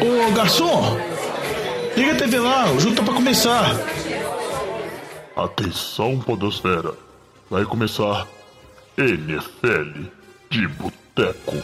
Ô garçom, liga a TV lá, o jogo tá pra começar. Atenção, Podosfera. Vai começar NFL de Boteco.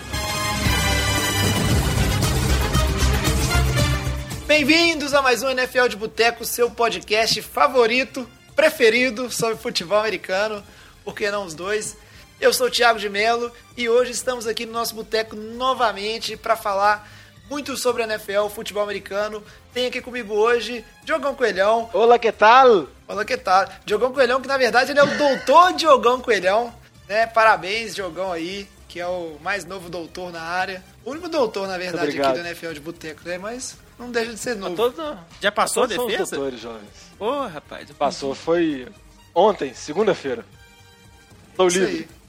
Bem-vindos a mais um NFL de Boteco, seu podcast favorito, preferido sobre futebol americano, por que não os dois? Eu sou o Thiago de Melo e hoje estamos aqui no nosso boteco novamente para falar muito sobre a NFL, futebol americano. Tem aqui comigo hoje Diogão Coelhão. Olá, que tal? Olá, que tal? Diogão Coelhão, que na verdade ele é o doutor Diogão Coelhão, né? Parabéns, Diogão aí, que é o mais novo doutor na área. O único doutor, na verdade, aqui Obrigado. do NFL de Boteco, né? Mas não deixa de ser novo. Todos, Já passou a defesa? doutores jovens. Ô, rapaz. eu- Passou, foi ontem, segunda-feira. Estou Isso livre. aí.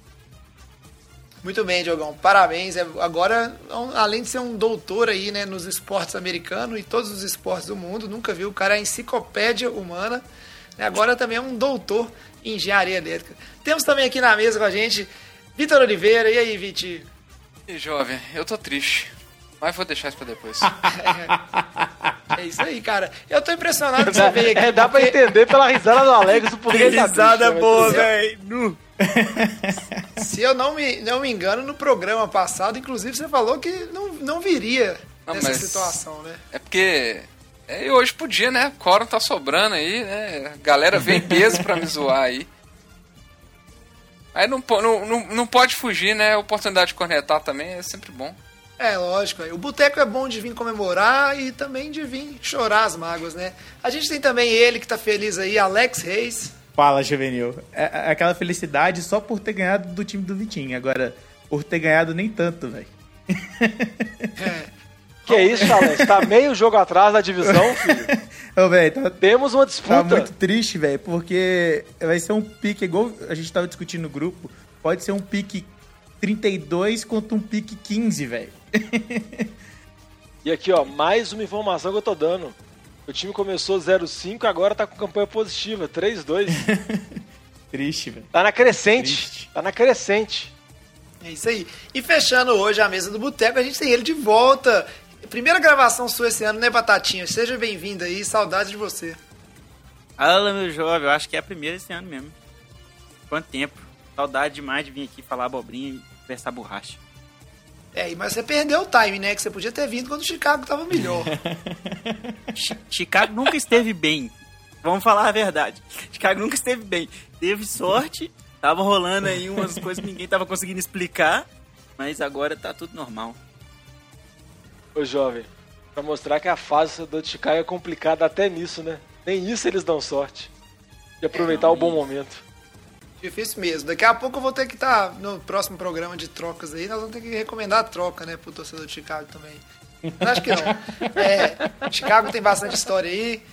Muito bem, Diogão. Parabéns. É- Agora, um- além de ser um doutor aí, né, nos esportes americanos e todos os esportes do mundo, nunca viu o cara é a enciclopédia humana. né, Agora também é um doutor em engenharia elétrica. Temos também aqui na mesa com a gente Vitor Oliveira. E aí, Viti? E jovem, eu tô triste. Mas vou deixar isso pra depois. É isso aí, cara. Eu tô impressionado que você veio aqui. É, dá pra porque entender pela risada do Alex o porquê tá Risada triste, né? boa, velho. Se eu não me, não me engano, no programa passado, inclusive, você falou que não, não viria Não, nessa situação, né? É porque. É, e hoje podia, né? Coron tá sobrando aí, né? A galera vem em peso pra me zoar aí. Aí não, não, não, não pode fugir, né? A oportunidade de cornetar também é sempre bom. É, lógico. O boteco é bom de vir comemorar e também de vir chorar as mágoas, né? A gente tem também ele que tá feliz aí, Alex Reis. Fala, Juvenil. É, é aquela felicidade só por ter ganhado do time do Vitinho. Agora, por ter ganhado nem tanto, velho. Que isso, Alex? Tá meio jogo atrás da divisão, filho. Ô, velho, tá, Temos uma tá disputa. muito triste, velho, porque vai ser um pique, igual a gente tava discutindo no grupo, pode ser um pique 32 contra um pique 15, velho. E aqui, ó, mais uma informação que eu tô dando. O time começou 0-5 e agora tá com campanha positiva, 3-2. Triste, velho. Tá na crescente. Triste. Tá na crescente. é isso aí. E fechando hoje a mesa do boteco, a gente tem ele de volta. Primeira gravação sua esse ano, né, Batatinha? Seja bem-vindo aí, saudade de você. Fala, meu jovem, eu acho que é a primeira esse ano mesmo. Quanto tempo? Saudade demais de vir aqui falar abobrinha e conversar borracha. É, mas você perdeu o time, né? Que você podia ter vindo quando o Chicago tava melhor. Chi- Chicago nunca esteve bem. Vamos falar a verdade. Chicago nunca esteve bem. Teve sorte, tava rolando aí umas coisas que ninguém tava conseguindo explicar, mas agora tá tudo normal. Ô, jovem, pra mostrar que a fase do Chicago é complicada até nisso, né? Nem isso eles dão sorte. De aproveitar o bom momento. Difícil mesmo. Daqui a pouco eu vou ter que estar no próximo programa de trocas aí. Nós vamos ter que recomendar a troca, né, pro torcedor de Chicago também. Mas acho que não. É, Chicago tem bastante história aí,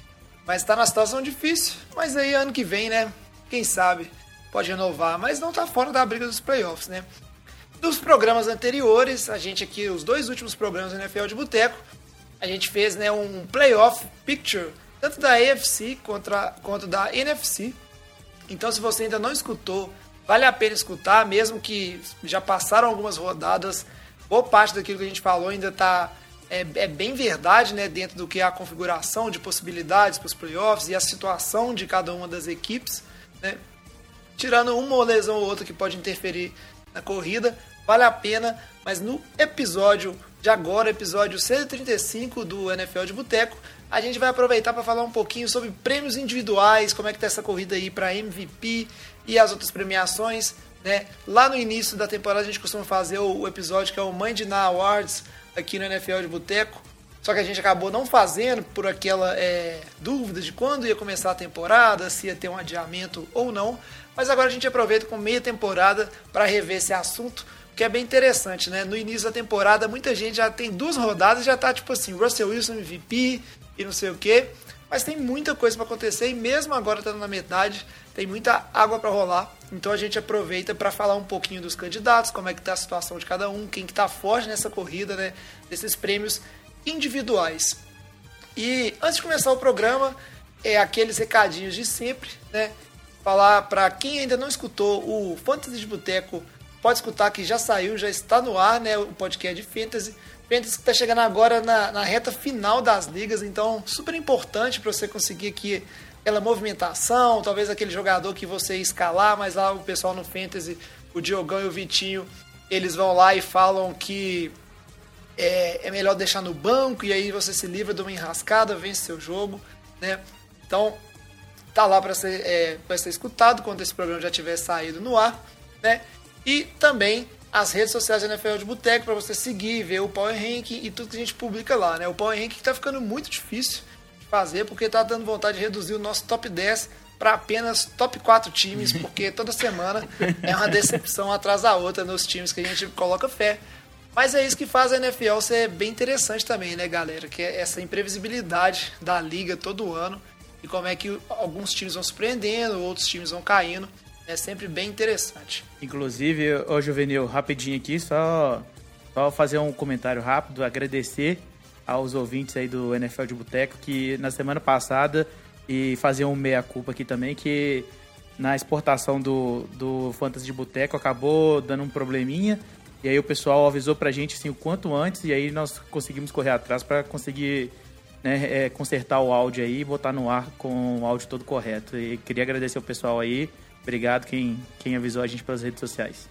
mas tá numa situação difícil. Mas aí ano que vem, né? Quem sabe pode renovar, mas não tá fora da briga dos playoffs, né? Dos programas anteriores, a gente aqui, os dois últimos programas do NFL de Boteco, a gente fez né, um playoff picture, tanto da AFC contra, quanto da NFC. Então, se você ainda não escutou, vale a pena escutar, mesmo que já passaram algumas rodadas. Boa parte daquilo que a gente falou ainda está é, é bem verdade, né, dentro do que é a configuração de possibilidades para os playoffs e a situação de cada uma das equipes, né? Tirando uma lesão ou outra que pode interferir na corrida, vale a pena. Mas no episódio de agora, episódio 135 do NFL de Boteco, a gente vai aproveitar para falar um pouquinho sobre prêmios individuais, como é que tá essa corrida aí para MVP e as outras premiações, né? Lá no início da temporada a gente costuma fazer o, episódio que é o Monday Night Awards aqui no NFL de Boteco. Só que a gente acabou não fazendo por aquela é, dúvida de quando ia começar a temporada, se ia ter um adiamento ou não. Mas agora a gente aproveita com meia temporada para rever esse assunto, que é bem interessante, né? No início da temporada, muita gente já tem duas rodadas e já tá tipo assim, Russell Wilson MVP e não sei o quê. Mas tem muita coisa para acontecer e mesmo agora estando na metade, tem muita água para rolar. Então a gente aproveita para falar um pouquinho dos candidatos, como é que tá a situação de cada um, quem que tá forte nessa corrida, né? Desses prêmios individuais. E antes de começar o programa, é aqueles recadinhos de sempre, né? Falar para quem ainda não escutou o Fantasy de Boteco pode escutar que já saiu, já está no ar, né? O podcast de Fantasy. Fantasy que está chegando agora na, na reta final das ligas, então super importante para você conseguir aqui aquela movimentação, talvez aquele jogador que você escalar, mas lá o pessoal no Fantasy, o Diogão e o Vitinho, eles vão lá e falam que é, é melhor deixar no banco e aí você se livra de uma enrascada, vence seu jogo, né? Então, tá lá para ser, é, ser escutado quando esse programa já tiver saído no ar, né? E também as redes sociais da NFL de Boteco para você seguir, ver o Power Ranking e tudo que a gente publica lá, né? O Power Ranking tá ficando muito difícil de fazer porque tá dando vontade de reduzir o nosso top 10 para apenas top 4 times, porque toda semana é uma decepção atrás da outra nos times que a gente coloca fé. Mas é isso que faz a NFL ser bem interessante também, né, galera? Que é essa imprevisibilidade da liga todo ano e como é que alguns times vão surpreendendo, outros times vão caindo. É sempre bem interessante. Inclusive, ô Juvenil, rapidinho aqui, só, só fazer um comentário rápido, agradecer aos ouvintes aí do NFL de Boteco que na semana passada e fazer um meia-culpa aqui também, que na exportação do, do Fantasy de Boteco acabou dando um probleminha. E aí o pessoal avisou pra gente assim, o quanto antes, e aí nós conseguimos correr atrás para conseguir né, é, consertar o áudio aí e botar no ar com o áudio todo correto. E queria agradecer o pessoal aí. Obrigado quem, quem avisou a gente pelas redes sociais.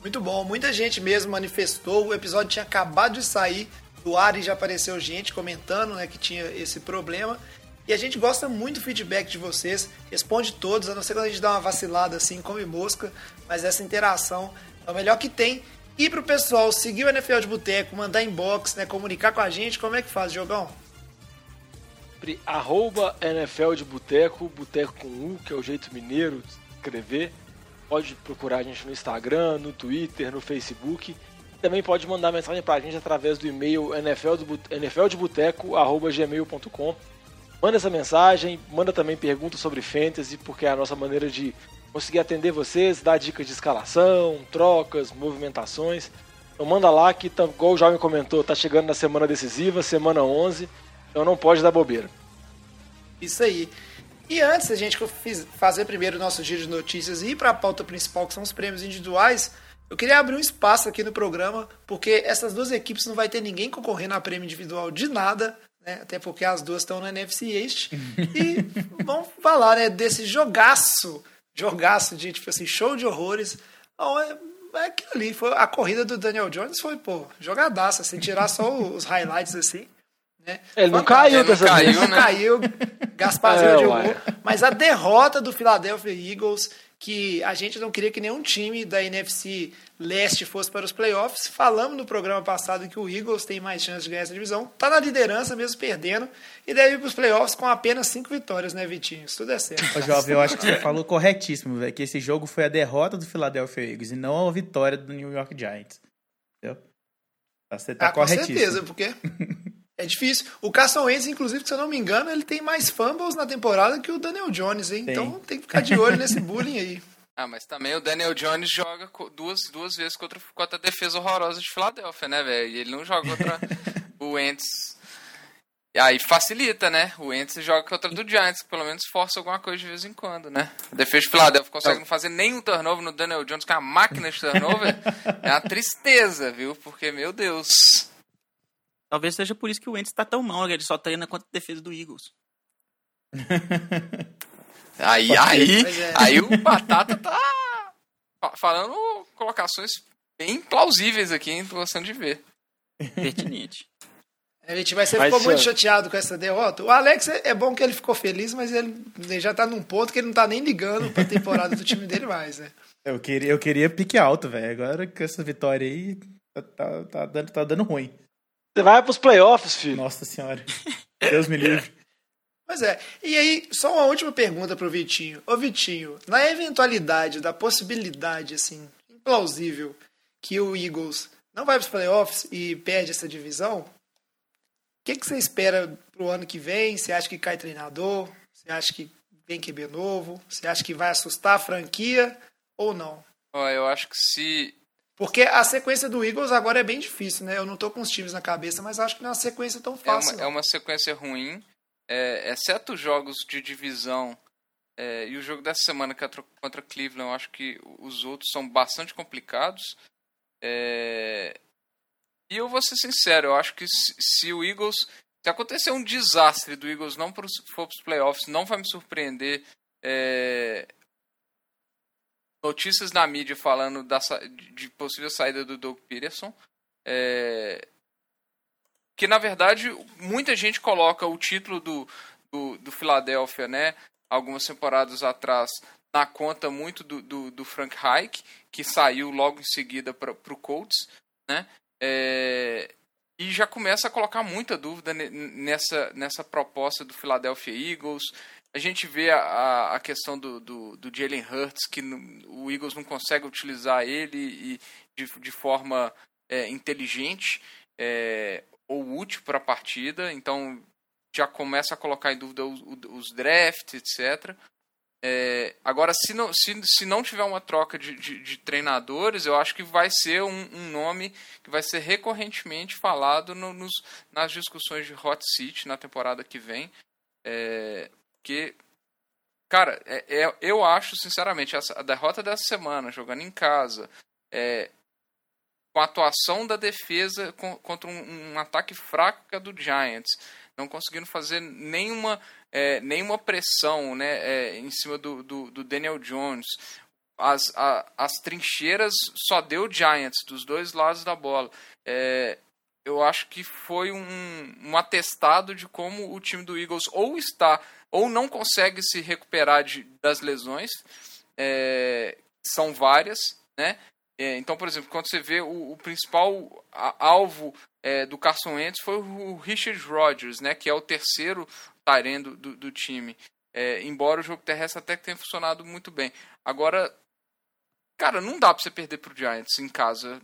Muito bom, muita gente mesmo manifestou. O episódio tinha acabado de sair do ar e já apareceu gente comentando né, que tinha esse problema. E a gente gosta muito do feedback de vocês, responde todos, a não ser quando a gente dá uma vacilada assim, come mosca, mas essa interação é o melhor que tem. E pro pessoal seguir o NFL de Boteco, mandar inbox, né, comunicar com a gente, como é que faz, Jogão? Arroba NFL de Boteco, Boteco com U, que é o jeito mineiro de escrever. Pode procurar a gente no Instagram, no Twitter, no Facebook. Também pode mandar mensagem pra gente através do e-mail nfldeboteco.gmail.com Manda essa mensagem, manda também perguntas sobre fantasy, porque é a nossa maneira de conseguir atender vocês, dar dicas de escalação, trocas, movimentações. Então manda lá que, igual o Jovem comentou, tá chegando na semana decisiva, semana 11, então não pode dar bobeira. Isso aí. E antes da gente fazer primeiro o nosso giro de notícias e ir para a pauta principal, que são os prêmios individuais, eu queria abrir um espaço aqui no programa, porque essas duas equipes não vai ter ninguém concorrendo a prêmio individual de nada, né? Até porque as duas estão no NFC East. E vamos falar, né, desse jogaço jogaço de, tipo assim, show de horrores. Não, é, é aquilo ali. Foi, a corrida do Daniel Jones foi, pô, jogadaça, assim, tirar só os highlights, assim. Né? Ele não caiu Ele dessa não vez. caiu, Não né? caiu, Gasparzinho É, jogou. uai. Mas a derrota do Philadelphia Eagles, que a gente não queria que nenhum time da NFC Leste fosse para os playoffs. Falamos no programa passado que o Eagles tem mais chance de ganhar essa divisão. Tá na liderança, mesmo perdendo. E deve ir para os playoffs com apenas cinco vitórias, né, Vitinho? Se tudo é certo. Ô, Jovem, eu acho que você falou corretíssimo, velho, que esse jogo foi a derrota do Philadelphia Eagles e não a vitória do New York Giants. Entendeu? Você tá ah, com corretíssimo. certeza, porque é difícil. O Carson Wentz, inclusive, se eu não me engano, ele tem mais fumbles na temporada que o Daniel Jones, hein? Tem. Então tem que ficar de olho nesse bullying aí. Ah, mas também o Daniel Jones joga duas, duas vezes contra, contra a defesa horrorosa de Filadélfia, né, velho? E ele não joga contra o Wentz. E aí facilita, né? O Wentz joga contra o do Giants, que pelo menos força alguma coisa de vez em quando, né? A defesa de Filadélfia consegue não fazer nenhum turnover no Daniel Jones, que é uma máquina de turnover. é uma tristeza, viu? Porque, meu Deus. Talvez seja por isso que o Wentz tá tão mal, ele só treina contra a defesa do Eagles. Aí, aí, é. aí o Batata tá fa- falando colocações bem plausíveis aqui, hein? Tô gostando de ver. Pertinente. A gente vai ser Mas, ficou muito chateado com essa derrota. O Alex é é bom que ele ficou feliz, mas ele, ele já tá num ponto que ele não tá nem ligando pra temporada do time dele mais, né? Eu queria, eu queria pique alto, velho. Agora com essa vitória aí, tá, tá, tá dando, tá dando ruim. Você vai pros playoffs, filho. Nossa senhora. Deus me livre. Pois é. E aí, só uma última pergunta pro Vitinho. Ô Vitinho, na eventualidade da possibilidade, assim, implausível, que o Eagles não vai pros playoffs e perde essa divisão, o que, que você espera pro ano que vem? Você acha que cai treinador? Você acha que vem QB novo? Você acha que vai assustar a franquia ou não? Ó, eu acho que se. Porque a sequência do Eagles agora é bem difícil, né? Eu não tô com os times na cabeça, mas acho que não é uma sequência tão É fácil. uma, não. é uma sequência ruim. É, exceto jogos de divisão É, e o jogo dessa semana contra, contra Cleveland, eu acho que os outros são bastante complicados. É, e eu vou ser sincero, eu acho que se, se o Eagles. Se acontecer um desastre do Eagles não for para os playoffs, não vai me surpreender. É, notícias na mídia falando da, de possível saída do Doug Peterson. É, que na verdade muita gente coloca o título do, do, do Philadelphia, né? Algumas temporadas atrás, na conta muito do, do, do Frank Reich, que saiu logo em seguida para o Colts, né? É, e já começa a colocar muita dúvida nessa, nessa proposta do Philadelphia Eagles. A gente vê a, a questão do, do, do Jalen Hurts, que o Eagles não consegue utilizar ele e, de, de forma é, inteligente é, ou útil para a partida, então já começa a colocar em dúvida os, os drafts, etc. É, agora, se não, se, se não tiver uma troca de, de, de treinadores, eu acho que vai ser um, um, nome que vai ser recorrentemente falado no, nos, nas discussões de Hot Seat na temporada que vem. É, porque, cara, é, é, eu acho, sinceramente, a derrota dessa semana, jogando em casa, é, com a atuação da defesa com, contra um, um, ataque fraco do Giants, não conseguindo fazer nenhuma, é, nenhuma pressão né, é, em cima do, do, do, Daniel Jones. As, a, as trincheiras só deu Giants dos dois lados da bola. É, eu acho que foi um, um atestado de como o time do Eagles ou está ou não consegue se recuperar de, das lesões, é, são várias, né? É, então, por exemplo, quando você vê o, o principal alvo é, do Carson Wentz foi o Richard Rodgers, né? Que é o terceiro tarendo do, do time. É, embora o jogo terrestre até tenha funcionado muito bem. Agora, cara, não dá pra você perder pro Giants em casa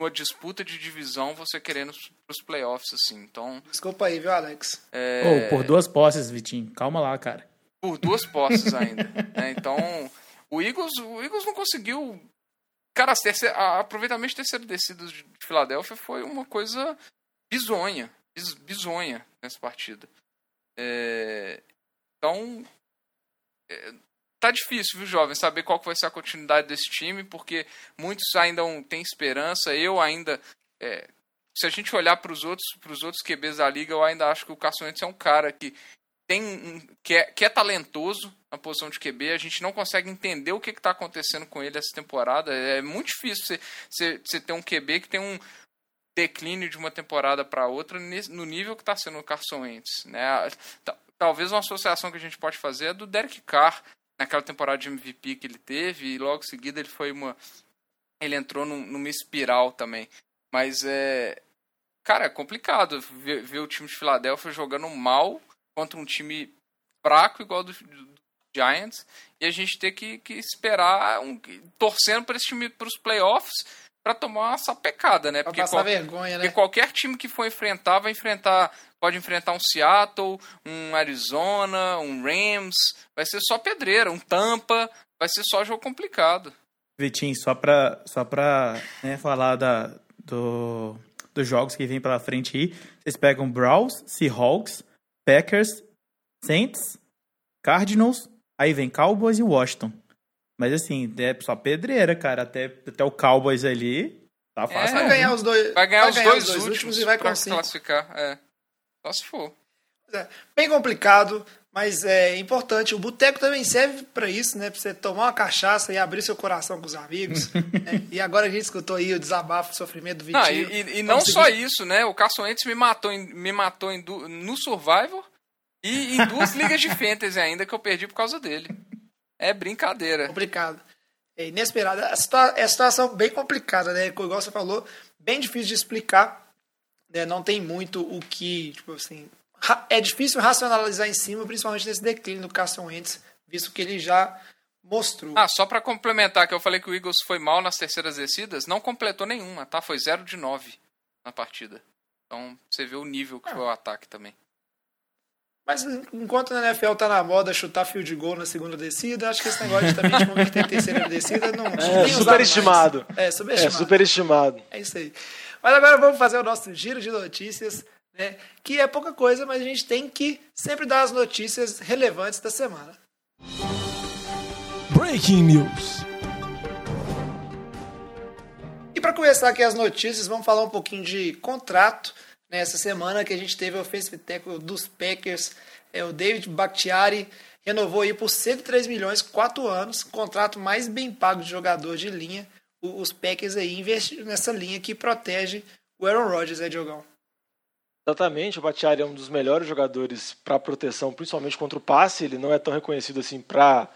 uma disputa de divisão você querendo pros playoffs, assim. Então. Desculpa aí, viu, Alex? É... Oh, por duas posses, Vitinho. Calma lá, cara. Por duas posses ainda. né? Então, o Eagles, o Eagles não conseguiu. Cara, a aproveitamento de terceiro descido de Filadélfia foi uma coisa bizonha. Bizonha nessa partida. É... Então. É tá difícil, viu, jovem, saber qual vai ser a continuidade desse time, porque muitos ainda têm esperança. Eu ainda. É, se a gente olhar para os outros, pros outros QBs da liga, eu ainda acho que o Wentz é um cara que tem um, que, é, que é talentoso na posição de QB. A gente não consegue entender o que está acontecendo com ele essa temporada. É muito difícil você, você ter um QB que tem um declínio de uma temporada para outra no nível que está sendo o Carson Wentz. Né? Talvez uma associação que a gente pode fazer é do Derek Carr, naquela temporada de MVP que ele teve e logo em seguida ele foi uma ele entrou num, numa espiral também. Mas é cara é complicado ver, ver, o time de Filadélfia jogando mal contra um time fraco igual do, do Giants e a gente ter que, que esperar um, torcendo para esse time para os playoffs para tomar uma sapecada, né? Porque, qual, vergonha, né? porque qualquer time que for enfrentar vai enfrentar pode enfrentar um Seattle, um Arizona, um Rams, vai ser só pedreira, um Tampa, vai ser só jogo complicado. Vitinho, só pra, só pra né, falar da, do, dos jogos que vem pela frente aí, vocês pegam Browns, Seahawks, Packers, Saints, Cardinals, aí vem Cowboys e Washington. Mas assim, é só pedreira, cara. Até, até o Cowboys ali tá é, fácil. É, vai ganhar os dois, vai ganhar, vai os, ganhar dois os dois últimos, últimos e vai conseguir classificar. É. Só se for. É, bem complicado, mas é importante. O boteco também serve para isso, né? Pra você tomar uma cachaça e abrir seu coração com os amigos. né? E agora a gente escutou aí o desabafo, o sofrimento do Vitinho. Não, e, e, e não só isso, né? O Carson Wentz me matou, em, me matou em, no Survivor e em duas ligas de fantasy ainda que eu perdi por causa dele. É brincadeira. Complicado. É inesperado. É a situação bem complicada, né? Igual você falou, bem difícil de explicar. Né? Não tem muito o que, tipo assim... É difícil racionalizar em cima, principalmente nesse declínio do Carson Wentz, visto que ele já mostrou. Ah, só para complementar, que eu falei que o Eagles foi mal nas terceiras descidas, não completou nenhuma, tá? Foi 0 de 9 na partida. Então, você vê o nível que ah. foi o ataque também. Mas enquanto na NFL tá na moda chutar fio de gol na segunda descida, acho que esse negócio de também de converter em terceira descida não. É superestimado. É, superestimado. É superestimado. É isso aí. Mas agora vamos fazer o nosso giro de notícias, né? Que é pouca coisa, mas a gente tem que sempre dar as notícias relevantes da semana. Breaking News. E para começar aqui as notícias, vamos falar um pouquinho de contrato. Nessa semana que a gente teve o offensive tackle dos Packers, é o David Bakhtiari, renovou aí por 103 milhões, 4 anos, contrato mais bem pago de jogador de linha. Os Packers aí investiram nessa linha que protege o Aaron Rodgers, é Diogão? Exatamente, o Bakhtiari é um dos melhores jogadores para proteção, principalmente contra o passe. Ele não é tão reconhecido assim para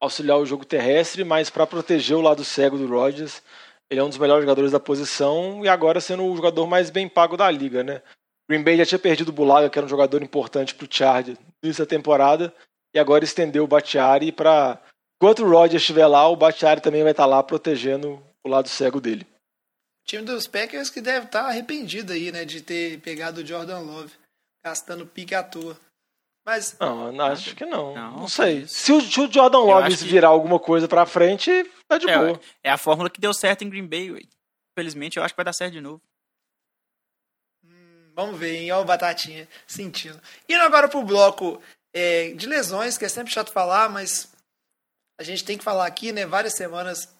auxiliar o jogo terrestre, mas para proteger o lado cego do Rodgers. Ele é um dos melhores jogadores da posição e agora sendo o jogador mais bem pago da liga, né? Green Bay já tinha perdido o Bulaga, que era um jogador importante para o Chargers nessa temporada, e agora estendeu o Batiari para enquanto o Rodgers estiver lá, o Batiari também vai estar lá protegendo o lado cego dele. O time dos Packers que deve estar arrependido aí, né, de ter pegado o Jordan Love, gastando pique à toa. Mas. Não, acho que não. Não, não sei. Se o, se o Jordan Love que... virar alguma coisa pra frente, tá de é, boa. É a fórmula que deu certo em Green Bay, ué. Infelizmente, eu acho que vai dar certo de novo. Hum, vamos ver, hein? Olha o Batatinha sentindo. Indo agora pro bloco é, de lesões, que é sempre chato falar, mas a gente tem que falar aqui, né? Várias semanas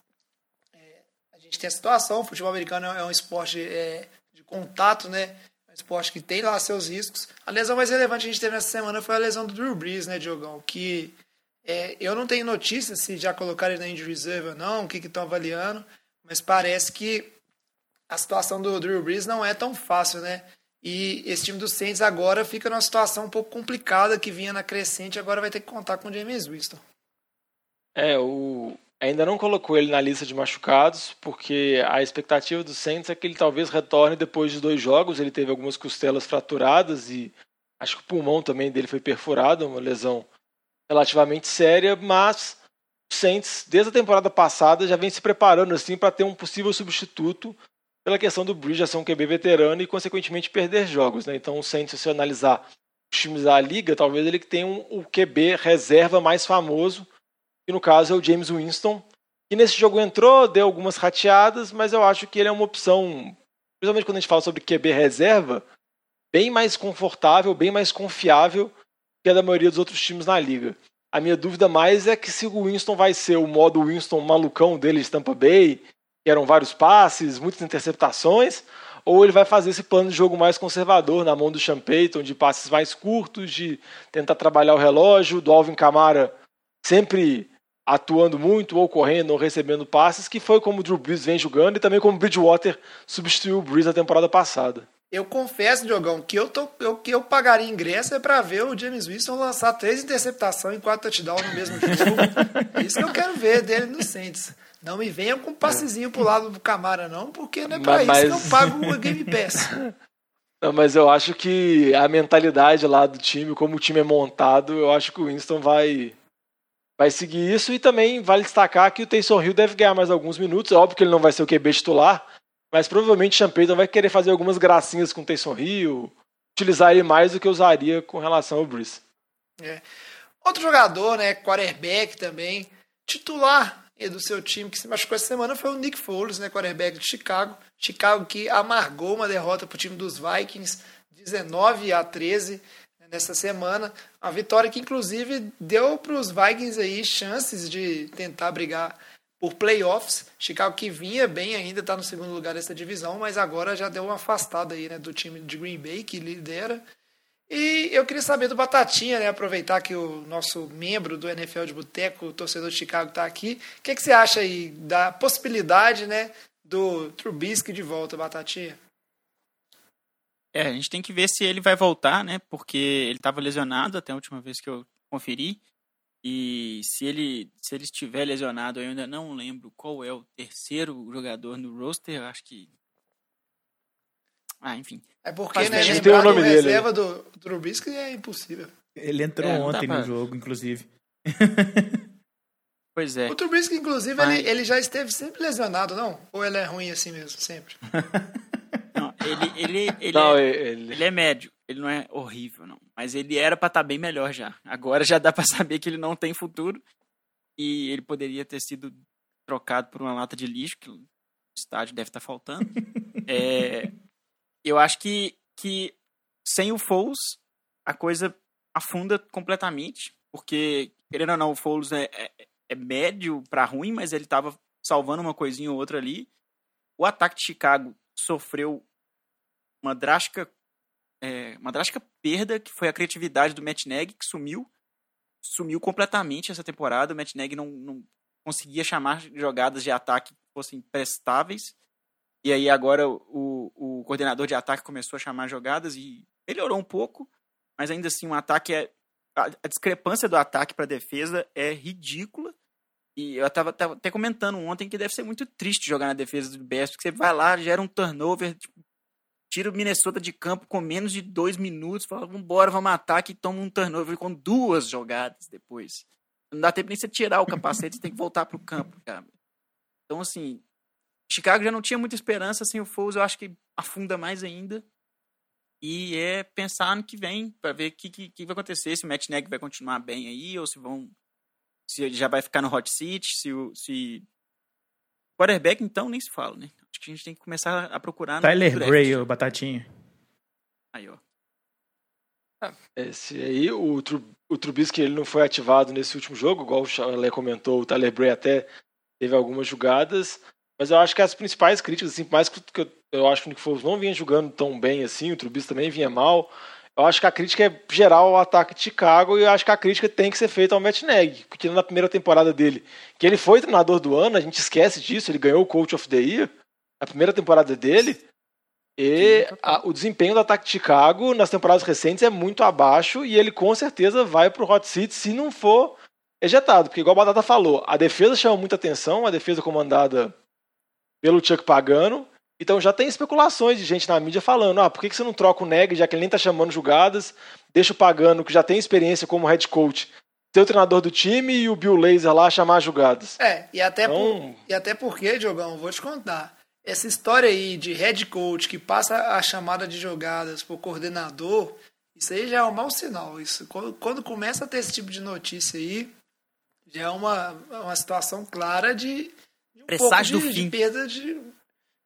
é, a gente tem a situação. O futebol americano é um esporte é, de contato, né? Esporte que tem lá seus riscos. A lesão mais relevante que a gente teve nessa semana foi a lesão do Drew Brees, né, Diogão? Que é, eu não tenho notícia se já colocaram ele na injury reserve ou não, o que estão avaliando, mas parece que a situação do Drew Brees não é tão fácil, né? E esse time do Saints agora fica numa situação um pouco complicada que vinha na crescente, agora vai ter que contar com o James Winston. É, o, Ainda não colocou ele na lista de machucados, porque a expectativa do Saints é que ele talvez retorne depois de dois jogos. Ele teve algumas costelas fraturadas e acho que o pulmão também dele foi perfurado, uma lesão relativamente séria, mas o Saints, desde a temporada passada, já vem se preparando assim para ter um possível substituto pela questão do Bridge já ser um QB veterano e, consequentemente, perder jogos. Né? Então, o Saints, se analisar os times da liga, talvez ele tenha um, o QB reserva mais famoso que no caso é o James Winston, que nesse jogo entrou, deu algumas rateadas, mas eu acho que ele é uma opção, principalmente quando a gente fala sobre QB reserva, bem mais confortável, bem mais confiável que a da maioria dos outros times na liga. A minha dúvida mais é que se o Winston vai ser o modo Winston malucão dele de Tampa Bay, que eram vários passes, muitas interceptações, ou ele vai fazer esse plano de jogo mais conservador na mão do Sean Payton, de passes mais curtos, de tentar trabalhar o relógio, do Alvin Kamara sempre atuando muito, ou correndo, ou recebendo passes, que foi como o Drew Brees vem jogando e também como o Bridgewater substituiu o Brees na temporada passada. Eu confesso, Diogão, que eu, tô, eu, que eu pagaria ingresso é para ver o James Winston lançar três interceptações e quatro touchdowns no mesmo jogo. é isso que eu quero ver dele no Saints. Não me venham com um passezinho pro lado do Camara, não, porque não é pra mas, isso que eu pago o Game Pass. Não, mas eu acho que a mentalidade lá do time, como o time é montado, eu acho que o Winston vai vai seguir isso. E também vale destacar que o Taysom Hill deve ganhar mais alguns minutos. É óbvio que ele não vai ser o QB titular, mas provavelmente o Champeyton vai querer fazer algumas gracinhas com o Taysom Hill, utilizar ele mais do que usaria com relação ao Bruce. É. Outro jogador, né, quarterback também, titular do seu time que se machucou essa semana foi o Nick Foles, né, quarterback de Chicago. Chicago que amargou uma derrota para o time dos Vikings, 19 a 13 nessa semana. A vitória que, inclusive, deu para os Vikings aí chances de tentar brigar por playoffs. Chicago que vinha bem ainda, está no segundo lugar dessa divisão, mas agora já deu uma afastada aí, né, do time de Green Bay, que lidera. E eu queria saber do Batatinha, né, aproveitar que o nosso membro do NFL de Boteco, o torcedor de Chicago, está aqui. O que, que você acha aí da possibilidade né, do Trubisky de volta, Batatinha? É, a gente tem que ver se ele vai voltar, né? Porque ele estava lesionado até a última vez que eu conferi. E se ele, se ele estiver lesionado, eu ainda não lembro qual é o terceiro jogador no roster. Eu acho que. Ah, enfim. É porque, né, lembrar o nome dele. reserva do, do Trubisky é impossível. Ele entrou é, ontem pra... no jogo, inclusive. pois é. O Trubisky, inclusive, Mas... ele, ele já esteve sempre lesionado, não? Ou ele é ruim assim mesmo, sempre? Ele, ele, ele, não, é, ele... ele é médio. Ele não é horrível, não. Mas ele era para estar tá bem melhor já. Agora já dá para saber que ele não tem futuro. E ele poderia ter sido trocado por uma lata de lixo, que o estádio deve estar tá faltando. é, eu acho que, que sem o Foles, a coisa afunda completamente. Porque querendo ou não, o Foles é, é, é médio pra ruim, mas ele tava salvando uma coisinha ou outra ali. O ataque de Chicago sofreu uma drástica, é, uma drástica perda, que foi a criatividade do Matt Nagy, que sumiu. Sumiu completamente essa temporada. O Matt Nagy não, não conseguia chamar jogadas de ataque que fossem prestáveis. E aí agora o, o coordenador de ataque começou a chamar jogadas e melhorou um pouco, mas ainda assim um ataque é a, a discrepância do ataque para defesa é ridícula. E eu estava até comentando ontem que deve ser muito triste jogar na defesa do Bears, porque você vai lá, gera um turnover, tipo, tira o Minnesota de campo com menos de dois minutos, fala, vambora, vamos ataque e toma um turnover com duas jogadas depois. Não dá tempo nem você tirar o capacete, você tem que voltar pro campo, cara. Então, assim, Chicago já não tinha muita esperança, assim, o Foles eu acho que afunda mais ainda. E é pensar no que vem, para ver o que, que, que, vai acontecer, se o Matt Nagy vai continuar bem aí, ou se vão. Se ele já vai ficar no hot seat, se o. Se... Quarterback, então, nem se fala, né? Acho que a gente tem que começar a procurar. Tyler Bray, o Batatinha. Aí, ó. Ah, esse aí, o, o Trubisky, ele não foi ativado nesse último jogo, igual o Chalé comentou, o Tyler Bray até teve algumas jogadas, mas eu acho que as principais críticas, assim, mais que eu, eu acho que o Nick Foles não vinha jogando tão bem assim, o Trubisky também vinha mal, eu acho que a crítica é geral ao ataque de Chicago e eu acho que a crítica tem que ser feita ao Matt Nagy, porque na primeira temporada dele, que ele foi treinador do ano, a gente esquece disso, ele ganhou o Coach of the Year, a primeira temporada dele, e a, o desempenho do ataque de Chicago nas temporadas recentes é muito abaixo e ele com certeza vai para o hot seat se não for ejetado. Porque, igual a Batata falou, a defesa chama muita atenção, a defesa comandada pelo Chuck Pagano. Então já tem especulações de gente na mídia falando: ah, por que, que você não troca o Neg, já que ele nem está chamando jogadas, deixa o Pagano, que já tem experiência como head coach, ser o treinador do time e o Bill Laser lá chamar jogadas. É, e até, então... por, e até porque, Diogão, vou te contar essa história aí de head coach que passa a chamada de jogadas por coordenador, isso aí já é um mau sinal. Isso, quando, quando começa a ter esse tipo de notícia aí, já é uma, uma situação clara de, de um Presságio pouco de, de, perda de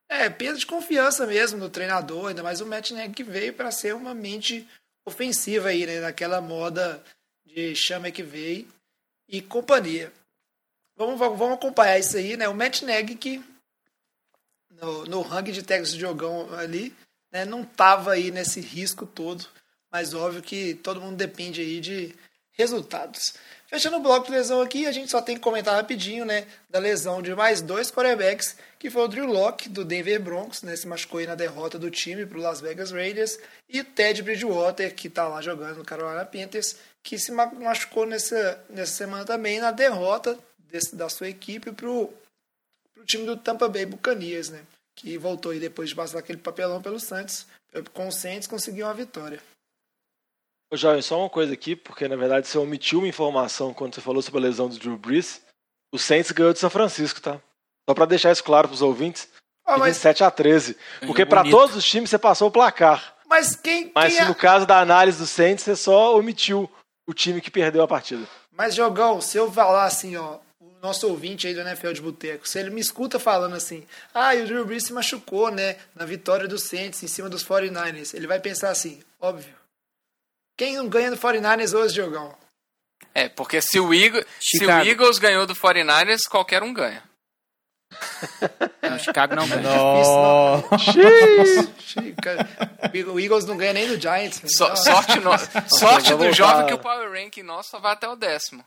é, perda de confiança mesmo no treinador, ainda mais o Matt Nagy que veio para ser uma mente ofensiva aí, né, naquela moda de chama que veio e companhia. Vamos, vamos acompanhar isso aí, né? O Matt Nagy que no, no ranking de técnicos de jogão ali, né, não estava aí nesse risco todo, mas óbvio que todo mundo depende aí de resultados. Fechando o bloco de lesão aqui, a gente só tem que comentar rapidinho, né, da lesão de mais dois quarterbacks, que foi o Drew Locke, do Denver Broncos, né, se machucou aí na derrota do time para o Las Vegas Raiders, e o Ted Bridgewater, que está lá jogando no Carolina Panthers, que se machucou nessa, nessa semana também na derrota desse, da sua equipe para o o time do Tampa Bay Buccaneers, né? Que voltou aí depois de passar aquele papelão pelo Santos. Com o Saints conseguiu uma vitória. Ô, Jovem, só uma coisa aqui, porque na verdade você omitiu uma informação quando você falou sobre a lesão do Drew Brees. O Saints ganhou de São Francisco, tá? Só para deixar isso claro para os ouvintes. Ah, mas... 7 a 13. Porque para todos os times você passou o placar. Mas quem. Mas quem no caso da análise do Saints, você só omitiu o time que perdeu a partida. Mas, Jogão, se eu falar assim, ó, nosso ouvinte aí do NFL de Boteco, se ele me escuta falando assim, ah, e o Drew Brees se machucou, né, na vitória do Saints em cima dos 49ers, ele vai pensar assim, óbvio. Quem não ganha do 49ers hoje, Diogão? É, porque se o, Eagles, se o Eagles ganhou do 49ers, qualquer um ganha. Não, Chicago não ganha. Não. o Eagles não ganha nem do Giants. So, sorte no, sorte do jovem que o Power Ranking nosso só vai até o décimo.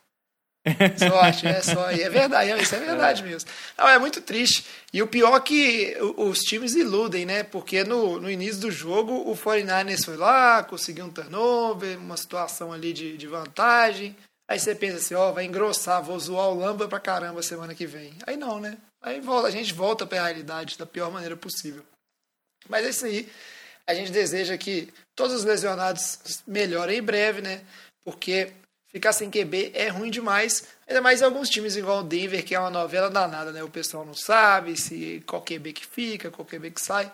Sorte, é só. E é verdade, isso é verdade mesmo. Não, é muito triste. E o pior é que os times iludem, né? Porque no, no início do jogo o 49ers foi lá, conseguiu um turnover, uma situação ali de, de vantagem. Aí você pensa assim, ó, vai engrossar, vou zoar o Lamba pra caramba semana que vem. Aí não, né? Aí volta, a gente volta pra realidade da pior maneira possível. Mas é isso aí. A gente deseja que todos os lesionados melhorem em breve, né? Porque Ficar sem QB é ruim demais, ainda mais em alguns times igual o Denver, que é uma novela danada, né? O pessoal não sabe se qual QB que fica, qual QB que sai.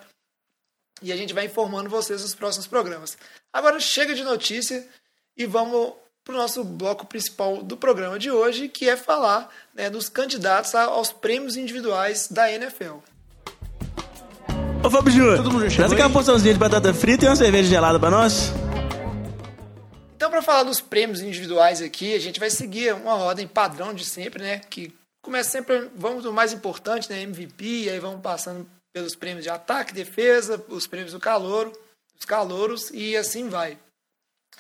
E a gente vai informando vocês nos próximos programas. Agora chega de notícia e vamos para o nosso bloco principal do programa de hoje, que é falar né, dos candidatos aos prêmios individuais da NFL. Ô Fábio Júnior, traz aqui uma porçãozinha de batata frita e uma cerveja gelada para nós. Então, para falar dos prêmios individuais aqui, a gente vai seguir uma ordem padrão de sempre, né? Que começa sempre, vamos do mais importante, né? MVP, aí vamos passando pelos prêmios de ataque, defesa, os prêmios do calouro, os calouros e assim vai.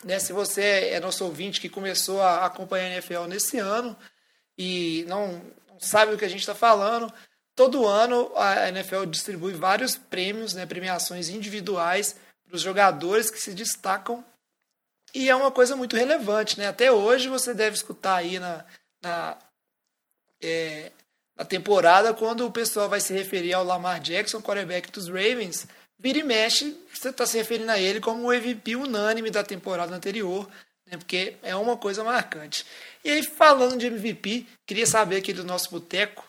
Né? Se você é nosso ouvinte que começou a acompanhar a NFL nesse ano e não, não sabe o que a gente está falando, todo ano a NFL distribui vários prêmios, né, premiações individuais para os jogadores que se destacam e é uma coisa muito relevante, né? Até hoje você deve escutar aí na, na, é, na temporada quando o pessoal vai se referir ao Lamar Jackson, quarterback dos Ravens, vira e mexe, você está se referindo a ele como o MVP unânime da temporada anterior, né? Porque é uma coisa marcante. E aí, falando de MVP, queria saber aqui do nosso boteco,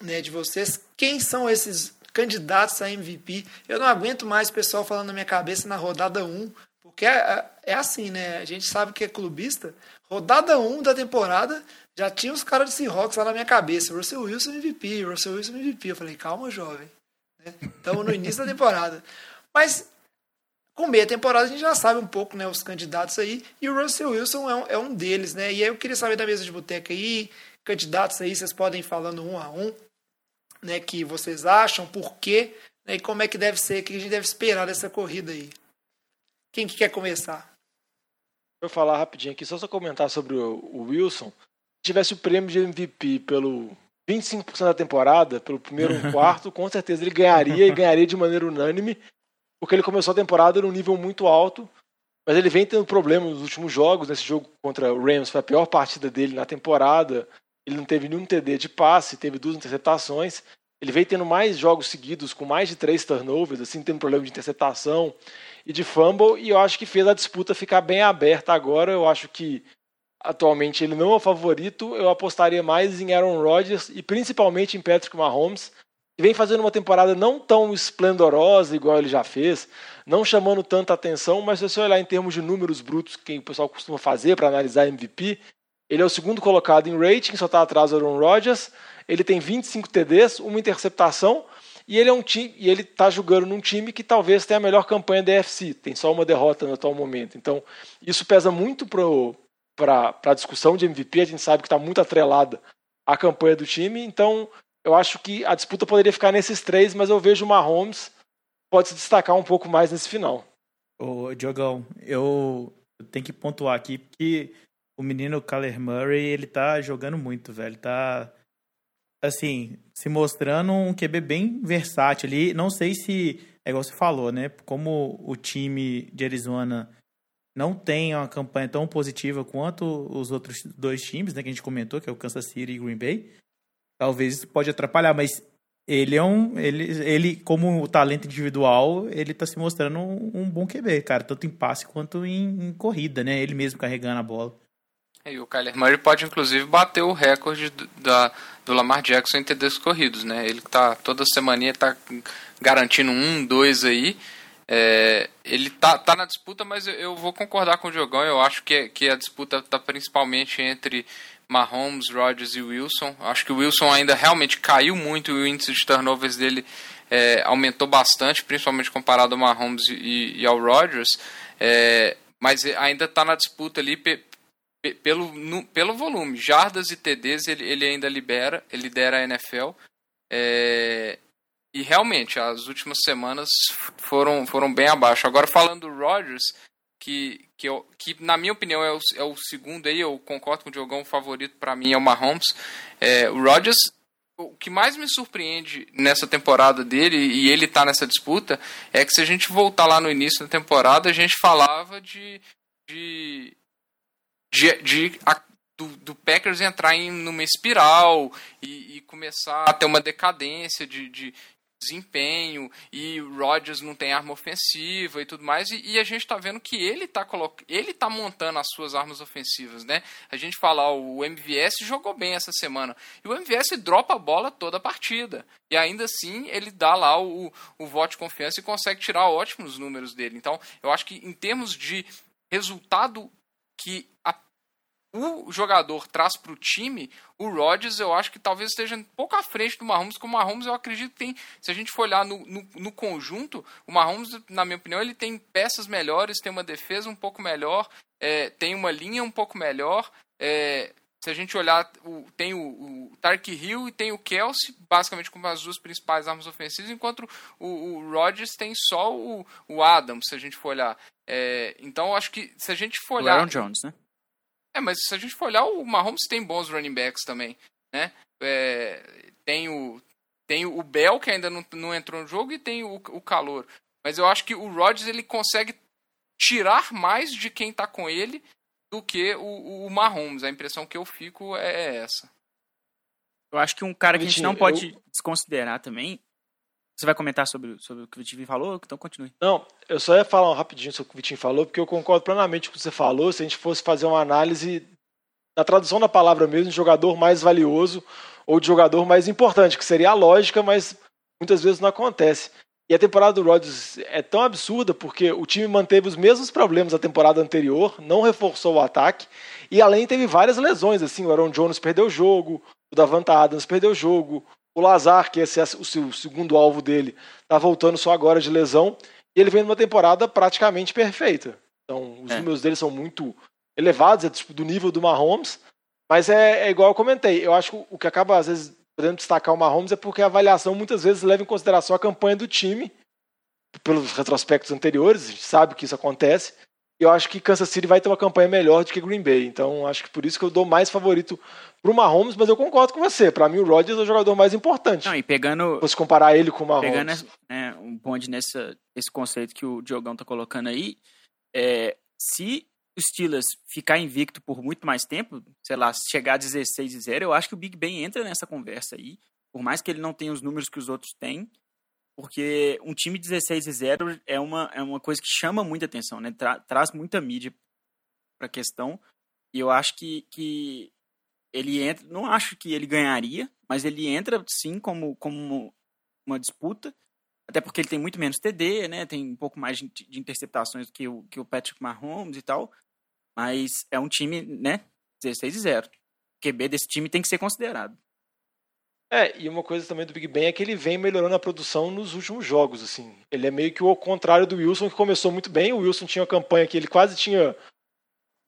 né, de vocês, quem são esses candidatos a MVP? Eu não aguento mais o pessoal falando na minha cabeça na rodada 1, porque é, é assim, né? A gente sabe que é clubista. Rodada 1 da temporada, já tinha os caras de Seahawks lá na minha cabeça. Russell Wilson MVP, Russell Wilson MVP. Eu falei, calma, jovem. Né? no início da temporada. Mas com meia temporada a gente já sabe um pouco né, os candidatos aí. E o Russell Wilson é um, é um deles, né? E aí eu queria saber da mesa de boteca aí, candidatos aí, vocês podem ir falando um a um, né? Que vocês acham, por quê, né, e como é que deve ser, o que a gente deve esperar dessa corrida aí. Quem que quer começar? Vou falar rapidinho aqui, só só comentar sobre o, Wilson. Se tivesse o prêmio de MVP pelo 25% da temporada, pelo primeiro quarto, com certeza ele ganharia e ganharia de maneira unânime, porque ele começou a temporada num nível muito alto, mas ele vem tendo problemas nos últimos jogos. Nesse jogo contra o Rams foi a pior partida dele na temporada. Ele não teve nenhum TD de passe, teve duas interceptações. Ele vem tendo mais jogos seguidos com mais de três turnovers, assim, tendo problema de interceptação e de fumble, e eu acho que fez a disputa ficar bem aberta agora. Eu acho que atualmente ele não é o favorito. Eu apostaria mais em Aaron Rodgers e principalmente em Patrick Mahomes, que vem fazendo uma temporada não tão esplendorosa igual ele já fez, não chamando tanta atenção, mas se você olhar em termos de números brutos que o pessoal costuma fazer para analisar MVP, ele é o segundo colocado em rating, só está atrás do Aaron Rodgers. Ele tem 25 TDs, uma interceptação, e ele é um time, e ele está jogando num time que talvez tenha a melhor campanha da UFC. Tem só uma derrota no atual momento. Então, isso pesa muito para a discussão de MVP. A gente sabe que está muito atrelada à campanha do time. Então, eu acho que a disputa poderia ficar nesses três, mas eu vejo o Mahomes pode se destacar um pouco mais nesse final. Ô, Diogão, eu tenho que pontuar aqui que o menino Kyler Murray, ele tá jogando muito, velho. Tá assim, se mostrando um QB bem versátil ali. Não sei se, é igual você falou, né? Como o time de Arizona não tem uma campanha tão positiva quanto os outros dois times, né? Que a gente comentou, que é o Kansas City e Green Bay. Talvez isso pode atrapalhar, mas ele é um. Ele, ele como talento individual, ele tá se mostrando um, um bom QB, cara. Tanto em passe quanto em, em corrida, né? Ele mesmo carregando a bola. E o Kyler Murray pode inclusive bater o recorde da, do Lamar Jackson em TDs corridos, né? Ele tá toda semana tá garantindo um, dois aí. É, ele tá, tá na disputa, mas eu, eu, vou concordar com o Diogão. Eu acho que, que a disputa tá principalmente entre Mahomes, Rodgers e Wilson. Acho que o Wilson ainda realmente caiu muito e o índice de turnovers dele é, aumentou bastante, principalmente comparado ao Mahomes e, e ao Rodgers. É, mas ainda está na disputa ali pelo, no, pelo volume, jardas e TDs ele, ele ainda libera, ele lidera a NFL. É, e realmente, as últimas semanas foram, foram bem abaixo. Agora, falando do Rodgers, que, que, eu, que na minha opinião é o, é o segundo aí, eu concordo com o Diogão, o favorito para mim é o Mahomes. É, o Rodgers, o que mais me surpreende nessa temporada dele, e ele tá nessa disputa, é que se a gente voltar lá no início da temporada, a gente falava de, de de, de a, do, do, Packers entrar em numa espiral e, e, começar a ter uma decadência de, de desempenho e Rodgers não tem arma ofensiva e tudo mais e, e a gente está vendo que ele está ele tá montando as suas armas ofensivas, né? A gente fala o MVS jogou bem essa semana e o MVS dropa a bola toda a partida e ainda assim ele dá lá o, o voto de confiança e consegue tirar ótimos números dele. Então eu acho que em termos de resultado que a, o jogador traz para o time, o Rodgers eu acho que talvez esteja um pouco à frente do Mahomes, como o Mahomes eu acredito que tem, se a gente for olhar no, no, no, conjunto, o Mahomes, na minha opinião, ele tem peças melhores, tem uma defesa um pouco melhor, é, tem uma linha um pouco melhor, é, se a gente olhar, o, tem o, o Tark Hill e tem o Kelsey, basicamente como as duas principais armas ofensivas, enquanto o, o Rodgers tem só o, o Adams, se a gente for olhar. É, então, acho que se a gente for olhar... O Aaron Jones, né? É, mas se a gente for olhar, o Mahomes tem bons running backs também, né? É, tem o tem o Bell, que ainda não, não entrou no jogo, e tem o, o Calor. Mas eu acho que o Rodgers, ele consegue tirar mais de quem tá com ele do que o, o Mahomes. A impressão que eu fico é essa. Eu acho que um cara que a gente não pode eu... desconsiderar também. Você vai comentar sobre, sobre o que o Vitinho falou? Então continue. Não, eu só ia falar rapidinho sobre o que o Vitinho falou, porque eu concordo plenamente com o que você falou. Se a gente fosse fazer uma análise na tradução da palavra mesmo, de jogador mais valioso ou de jogador mais importante, que seria a lógica, mas muitas vezes não acontece. E a temporada do Rodgers é tão absurda porque o time manteve os mesmos problemas da temporada anterior, não reforçou o ataque e além teve várias lesões, assim, o Aaron Jones perdeu o jogo, o Davanta Adams perdeu o jogo, o Lazar, que esse é o segundo alvo dele, está voltando só agora de lesão e ele vem numa temporada praticamente perfeita. Então, os é. números dele são muito elevados, é tipo do nível do Mahomes, mas é, é igual eu comentei, eu acho que o que acaba às vezes podendo destacar o Mahomes é porque a avaliação muitas vezes leva em consideração a campanha do time, pelos retrospectos anteriores, a gente sabe que isso acontece. E eu acho que Kansas City vai ter uma campanha melhor do que Green Bay. Então, acho que por isso que eu dou mais favorito pro Mahomes, mas eu concordo com você. Para mim, o Rodgers é o jogador mais importante. Não, e pegando. Se comparar ele com o Mahomes. Pegando né, um bonde nessa, esse conceito que o Diogão tá colocando aí, é, se o Steelers ficar invicto por muito mais tempo, sei lá, chegar a 16 e 0, eu acho que o Big Ben entra nessa conversa aí, por mais que ele não tenha os números que os outros têm, porque um time 16 e 0 é uma, é uma coisa que chama muita atenção, né? Tra traz muita mídia para a questão, e eu acho que, que ele entra, não acho que ele ganharia, mas ele entra sim como, como uma disputa, até porque ele tem muito menos TD, né? Tem um pouco mais de, de interceptações que o, que o Patrick Mahomes e tal. Mas é um time, né? 16 e 0. O QB desse time tem que ser considerado. É, e uma coisa também do Big Ben é que ele vem melhorando a produção nos últimos jogos, assim. Ele é meio que o contrário do Wilson, que começou muito bem. O Wilson tinha uma campanha que ele quase tinha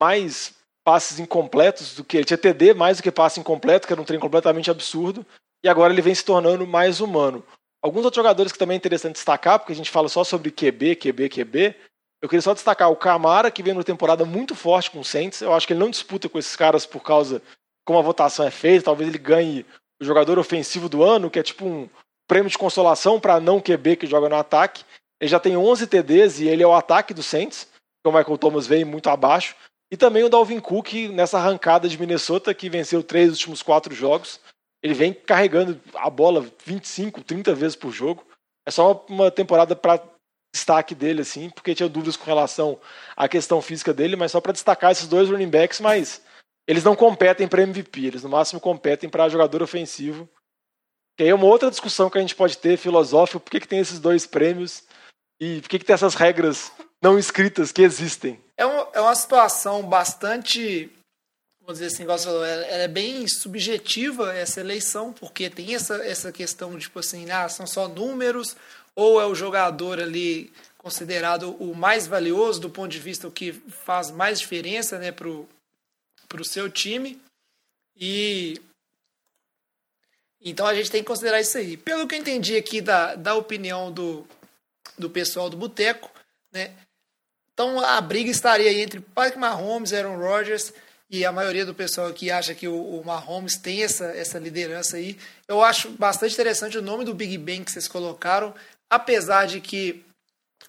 mais passes incompletos do que ele tinha TD mais do que passe incompleto, que era um trem completamente absurdo. E agora ele vem se tornando mais humano. Alguns outros jogadores que também é interessante destacar, porque a gente fala só sobre QB, QB, QB, eu queria só destacar o Camara, que vem numa temporada muito forte com o Saints. Eu acho que ele não disputa com esses caras por causa como a votação é feita. Talvez ele ganhe jogador ofensivo do ano, que é tipo um prêmio de consolação para não QB que joga no ataque. Ele já tem 11 TDs e ele é o ataque do Saints, que o Michael Thomas veio muito abaixo. E também o Dalvin Cook nessa arrancada de Minnesota, que venceu três últimos quatro jogos. Ele vem carregando a bola 25, 30 vezes por jogo. É só uma temporada para destaque dele, assim, porque tinha dúvidas com relação à questão física dele, mas só para destacar esses dois running backs, mas eles não competem para MVP, eles no máximo competem para jogador ofensivo. Que aí é uma outra discussão que a gente pode ter, filosófica, por que, que tem esses dois prêmios e por que, que tem essas regras não escritas que existem. É, um, é uma situação bastante, vamos dizer assim, ela, é bem subjetiva essa eleição, porque tem essa, essa questão, tipo assim, ah, são só números, ou é o jogador ali considerado o mais valioso do ponto de vista o que faz mais diferença né, para o seu time. E então a gente tem que considerar isso aí. Pelo que eu entendi aqui da, da opinião do, do pessoal do Boteco, né? Então a briga estaria aí entre Patrick Mahomes, Aaron Rodgers e a maioria do pessoal aqui acha que o, o Mahomes tem essa, essa liderança aí. Eu acho bastante interessante o nome do Big Ben que vocês colocaram apesar de que,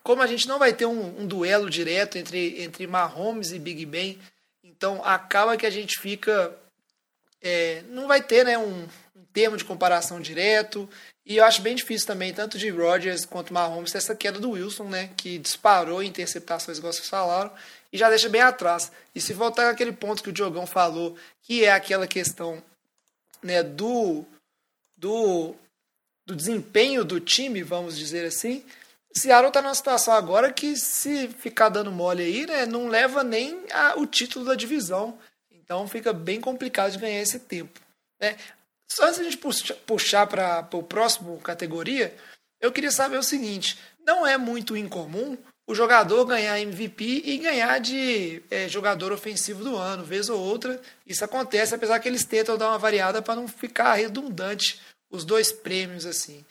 como a gente não vai ter um, um duelo direto entre, entre Mahomes e Big Ben, então acaba que a gente fica. É, não vai ter né, um, um, termo de comparação direto. E eu acho bem difícil também, tanto de Rodgers quanto Mahomes, essa queda do Wilson, né? Que disparou em interceptações, igual vocês falaram, e já deixa bem atrás. E se voltar aquele ponto que o Diogão falou, que é aquela questão né, do, do do desempenho do time, vamos dizer assim, Seattle está numa situação agora que, se ficar dando mole aí, né, não leva nem a, o título da divisão. Então fica bem complicado de ganhar esse tempo. Né? Só antes de a gente puxa- puxar para o próximo categoria, eu queria saber o seguinte: não é muito incomum o jogador ganhar MVP e ganhar de é, jogador ofensivo do ano, vez ou outra. Isso acontece, apesar que eles tentam dar uma variada para não ficar redundante os dois prêmios assim.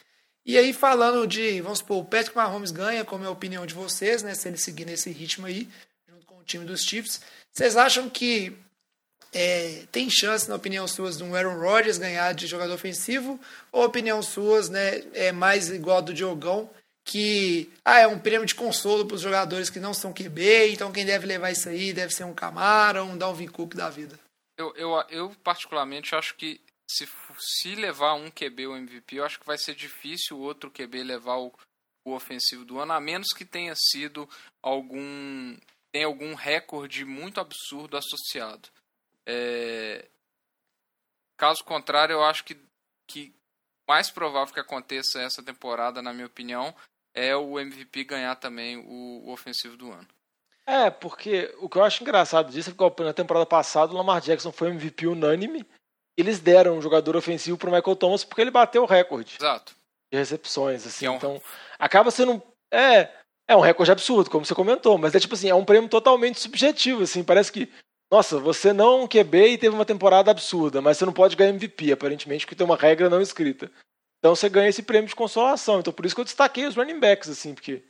E aí, falando de, vamos supor, o Patrick Mahomes ganha, como é a opinião de vocês, né? Se ele seguir nesse ritmo aí, junto com o time dos Chiefs. Vocês acham que é, tem chance, na opinião suas, de um Aaron Rodgers ganhar de jogador ofensivo? Ou opinião suas, né, é mais igual a do Diogão, que ah, é um prêmio de consolo para os jogadores que não são QB, então quem deve levar isso aí deve ser um Camara, um Dalvin Cook da vida. Eu, eu, eu particularmente acho que se, se levar um QB o MVP, eu acho que vai ser difícil o outro QB levar o, o ofensivo do ano, a menos que tenha sido algum tem algum recorde muito absurdo associado. É, caso contrário, eu acho que, que mais provável que aconteça essa temporada, na minha opinião, é o MVP ganhar também o, o ofensivo do ano. É, porque o que eu acho engraçado disso é que na temporada passada o Lamar Jackson foi MVP unânime. Eles deram um jogador ofensivo pro Michael Thomas porque ele bateu o recorde Exato. de recepções, assim. É um- Então, acaba sendo um- é, é um recorde absurdo, como você comentou, mas é tipo assim, é um prêmio totalmente subjetivo, assim, parece que nossa, você não QB e teve uma temporada absurda, mas você não pode ganhar MVP, aparentemente, porque tem uma regra não escrita. Então você ganha esse prêmio de consolação. Então por isso que eu destaquei os running backs, assim, porque,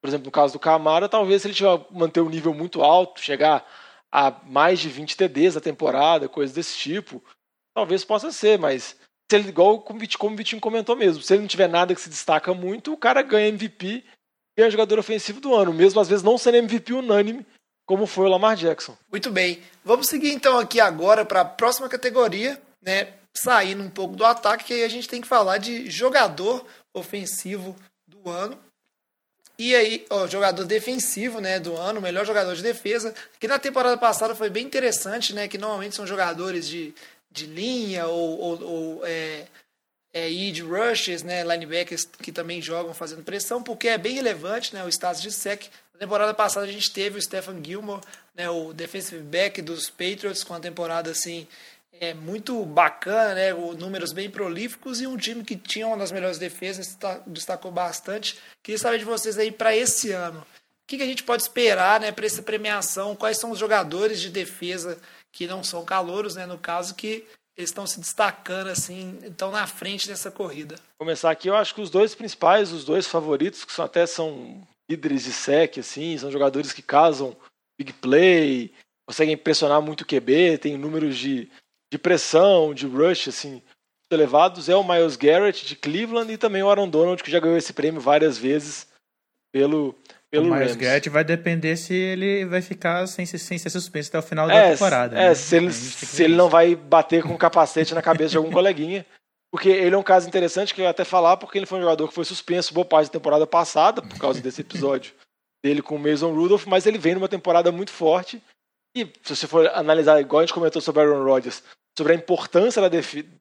por exemplo, no caso do Camara, talvez se ele tiver, manter um nível muito alto, chegar a mais de 20 TDs na temporada, coisas desse tipo, talvez possa ser, mas se ele, igual como o Vitinho comentou mesmo, se ele não tiver nada que se destaca muito, o cara ganha MVP e ganha jogador ofensivo do ano, mesmo às vezes não sendo MVP unânime, como foi o Lamar Jackson. Muito bem. Vamos seguir então aqui agora para a próxima categoria, né? Saindo um pouco do ataque, que aí a gente tem que falar de jogador ofensivo do ano. E aí, ó, jogador defensivo, né, do ano, melhor jogador de defesa, que na temporada passada foi bem interessante, né, que normalmente são jogadores de, de linha ou, ou, ou é, é, edge rushes, né, linebackers que também jogam fazendo pressão, porque é bem relevante, né, o status de sec. Na temporada passada a gente teve o Stephen Gilmore, né, o defensive back dos Patriots, com uma temporada assim é muito bacana, né, números bem prolíficos e um time que tinha uma das melhores defesas, desta- destacou bastante. Queria saber de vocês aí para esse ano. O que, que a gente pode esperar, né, para essa premiação? Quais são os jogadores de defesa que não são calouros, né, no caso que eles estão se destacando assim, estão na frente dessa corrida. começar aqui, eu acho que os dois principais, os dois favoritos, que são, até são líderes de sec, assim, são jogadores que casam big play, conseguem pressionar muito o QB, tem números de, de pressão, de rush, assim, elevados, é o Miles Garrett de Cleveland e também o Aaron Donald, que já ganhou esse prêmio várias vezes pelo, pelo o Miles. Garrett vai depender se ele vai ficar sem, ser- sem ser suspenso até o final da É, temporada. é né? se ele, se ele não vai bater com um capacete na cabeça de algum coleguinha. Porque ele é um caso interessante que eu ia até falar, porque ele foi um jogador que foi suspenso boa parte da temporada passada, por causa desse episódio dele com o Mason Rudolph, mas ele vem numa temporada muito forte. E se você for analisar, igual a gente comentou sobre Aaron Rodgers, sobre a importância da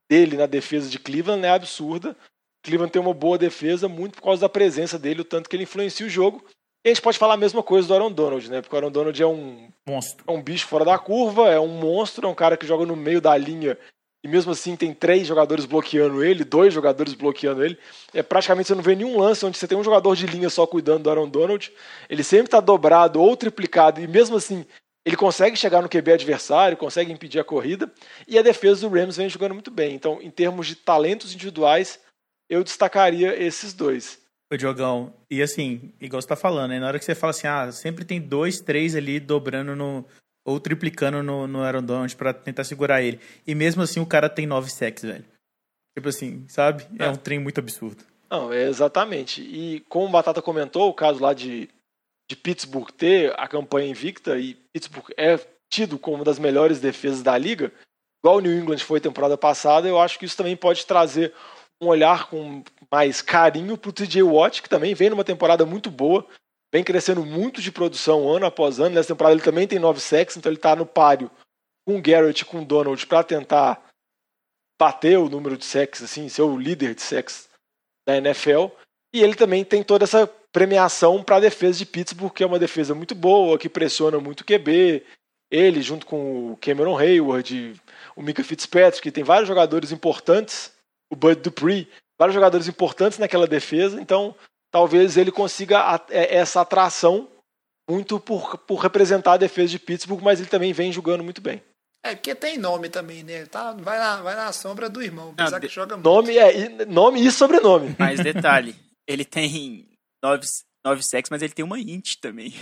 dele na defesa de Cleveland, é absurda. Cleveland tem uma boa defesa, muito por causa da presença dele, o tanto que ele influencia o jogo. E a gente pode falar a mesma coisa do Aaron Donald, né? Porque o Aaron Donald é um Monstro. é um bicho fora da curva, é um monstro, é um cara que joga no meio da linha e mesmo assim tem três jogadores bloqueando ele, dois jogadores bloqueando ele. É praticamente você não vê nenhum lance onde você tem um jogador de linha só cuidando do Aaron Donald. Ele sempre está dobrado ou triplicado e mesmo assim ele consegue chegar no QB adversário, consegue impedir a corrida e a defesa do Rams vem jogando muito bem. Então, em termos de talentos individuais, eu destacaria esses dois. Ô, Diogão, e assim, igual você tá falando, né? Na hora que você fala assim, ah, sempre tem dois, três ali dobrando no. ou triplicando no, no Aaron Donald pra tentar segurar ele. E mesmo assim o cara tem nove sacks, velho. Tipo assim, sabe? É, É. um trem muito absurdo. Não, é exatamente. E como o Batata comentou, o caso lá de, de Pittsburgh ter a campanha invicta, e Pittsburgh é tido como uma das melhores defesas da liga, igual o New England foi temporada passada, eu acho que isso também pode trazer um olhar com mais carinho pro TJ Watt, que também vem numa temporada muito boa, vem crescendo muito de produção ano após ano. Nessa temporada ele também tem nove sacks, então ele está no páreo com o Garrett e com o Donald para tentar bater o número de sacks, assim, ser o líder de sacks da NFL. E ele também tem toda essa premiação para a defesa de Pittsburgh, que é uma defesa muito boa, que pressiona muito o QB, ele junto com o Cameron Hayward, o Mika Fitzpatrick, tem vários jogadores importantes, o Bud Dupree, vários jogadores importantes naquela defesa, então talvez ele consiga é, essa atração muito por, por representar a defesa de Pittsburgh, mas ele também vem jogando muito bem. É, porque tem nome também, né? Tá, vai, na, vai na sombra do irmão, apesar que joga nome muito. É, nome e sobrenome. Mas detalhe, ele tem nove, nove sexos, mas ele tem uma int também.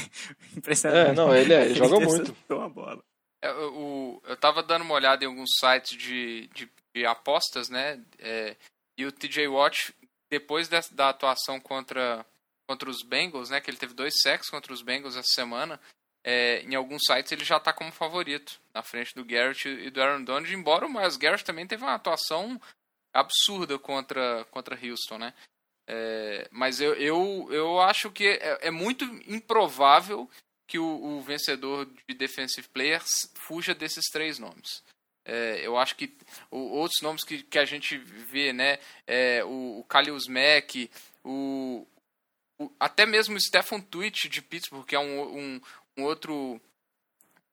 Impressionante. É, não, ele, é, ele joga muito. Uma bola. É, o, eu tava dando uma olhada em alguns sites de, de, de apostas, né? É, e o TJ Watt, depois da, da atuação contra, contra os Bengals, né? Que ele teve dois sacks contra os Bengals essa semana. É, em alguns sites ele já está como favorito, na frente do Garrett e do Aaron Donald, embora o Miles Garrett também teve uma atuação absurda contra, contra Houston, né? É, mas eu, eu, eu acho que é, é muito improvável que o, o, vencedor de Defensive Players fuja desses três nomes. É, eu acho que o, outros nomes que, que a gente vê, né, é, o, o Kalius Mack, o, o, até mesmo o Stephen Twitch de Pittsburgh, que é um, um, um outro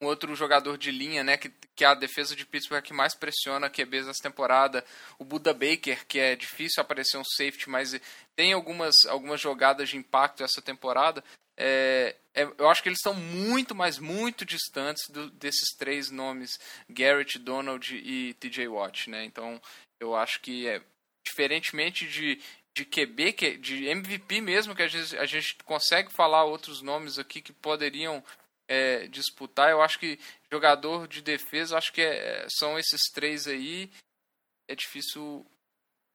um outro jogador de linha, né, que, que é a defesa de Pittsburgh é que mais pressiona QBs essa temporada. O Buda Baker, que é difícil aparecer um safety, mas tem algumas, algumas jogadas de impacto essa temporada. É, é, eu acho que eles estão muito, mas muito distantes do, desses três nomes, Garrett, Donald e TJ Watt, né? Então, eu acho que é diferentemente de, de QB, de MVP mesmo, que a gente, a gente consegue falar outros nomes aqui que poderiam é, disputar. Eu acho que jogador de defesa, acho que é, são esses três aí. É difícil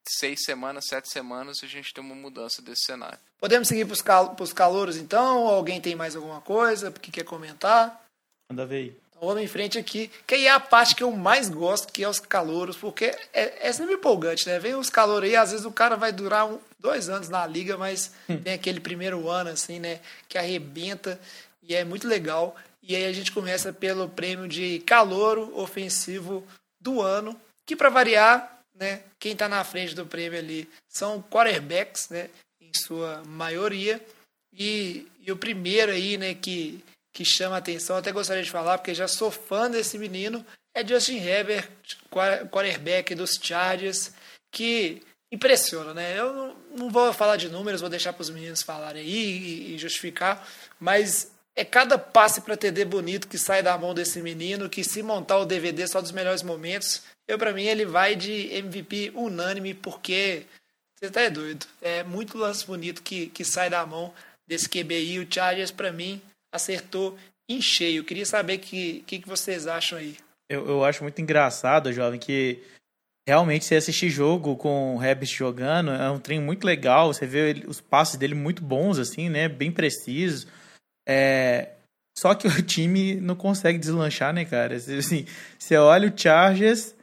seis semanas, sete semanas a gente ter uma mudança desse cenário. Podemos seguir para os cal calouros então? Alguém tem mais alguma coisa que quer comentar? Manda ver aí. Então vamos em frente aqui, que aí é a parte que eu mais gosto, que é os calouros, porque é, é sempre empolgante, né? Vem os calouros aí, às vezes o cara vai durar um, dois anos na liga, mas hum. tem aquele primeiro ano, assim, né? Que arrebenta e é muito legal. E aí a gente começa pelo prêmio de calouro ofensivo do ano, que para variar, né, quem está na frente do prêmio ali são quarterbacks, né, em sua maioria. E, e o primeiro aí, né, que, que chama atenção, até gostaria de falar, porque já sou fã desse menino, é Justin Herbert, quarterback dos Chargers, que impressiona, né? Eu não, não vou falar de números, vou deixar para os meninos falarem aí e, e justificar, mas é cada passe para TD bonito que sai da mão desse menino, que se montar o DVD só dos melhores momentos, eu para mim ele vai de MVP unânime, porque você tá doido. É muito lance bonito que, que sai da mão desse QBI. O Chargers, para mim, acertou em cheio. Queria saber o que, que, que, vocês acham aí. Eu, eu acho muito engraçado, jovem, que realmente você assistir jogo com o Rabbit jogando é um trem muito legal. Você vê ele, os passes dele muito bons, assim, né? Bem precisos. É, só que o time não consegue deslanchar, né, cara? Assim, você olha o Chargers,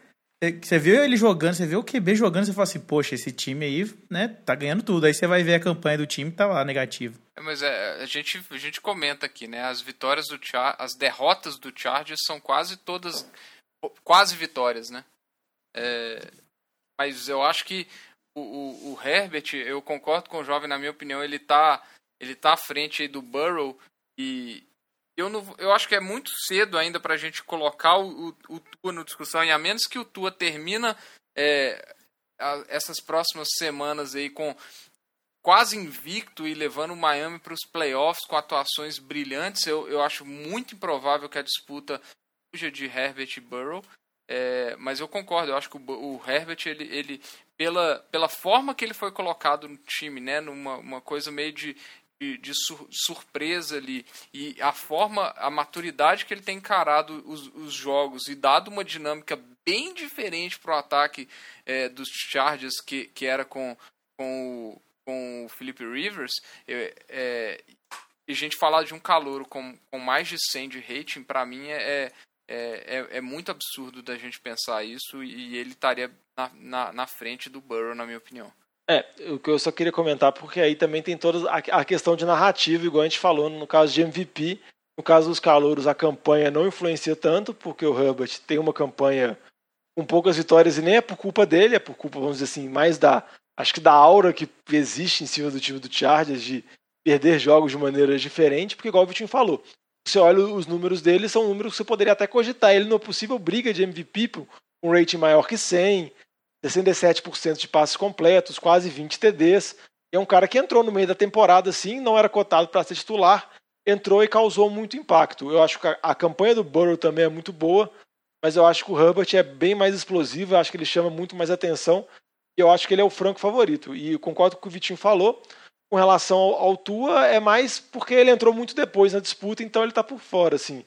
você vê ele jogando, você vê o QB jogando, você fala assim, poxa, esse time aí, né, tá ganhando tudo. Aí você vai ver a campanha do time tá lá, negativo. É, mas é, a, gente, a gente comenta aqui, né, as vitórias do Char as derrotas do Chargers são quase todas, quase vitórias, né? É, mas eu acho que o, o, o, Herbert, eu concordo com o jovem, na minha opinião, ele tá, ele tá à frente do Burrow e eu, não, eu acho que é muito cedo ainda para a gente colocar o, o, o Tua no discussão, e a menos que o Tua termina é, a, essas próximas semanas aí com quase invicto e levando o Miami para os playoffs com atuações brilhantes, eu, eu acho muito improvável que a disputa seja de Herbert e Burrow. É, mas eu concordo, eu acho que o, o, Herbert, ele, ele pela, pela forma que ele foi colocado no time, né, numa uma coisa meio de, de, sur, surpresa ali e a forma, a maturidade que ele tem encarado os, os jogos e dado uma dinâmica bem diferente para o ataque é, dos Chargers que, que era com, com, o, com o Philip Rivers é, é, e a gente falar de um calouro com, com mais de 100 de rating para mim é, é, é, é, muito absurdo da gente pensar isso e ele estaria na, na, na frente do Burrow na minha opinião. É, o que eu só queria comentar, porque aí também tem toda a questão de narrativa, igual a gente falou no caso de MVP. No caso dos calouros, a campanha não influencia tanto, porque o Herbert tem uma campanha com poucas vitórias e nem é por culpa dele, é por culpa, vamos dizer assim, mais da. Acho que da aura que existe em cima do time do Chargers de perder jogos de maneira diferente, porque igual o Vitinho falou, você olha os números dele, são números que você poderia até cogitar ele numa possível briga de MVP com um rating maior que 100, 67% de passes completos, quase 20 TDs. É um cara que entrou no meio da temporada, assim, não era cotado para ser titular, entrou e causou muito impacto. Eu acho que a, campanha do Burrow também é muito boa, mas eu acho que o Herbert é bem mais explosivo, eu acho que ele chama muito mais atenção, e eu acho que ele é o franco favorito. E concordo com o que o Vitinho falou, com relação ao, ao Tua, é mais porque ele entrou muito depois na disputa, então ele está por fora, assim.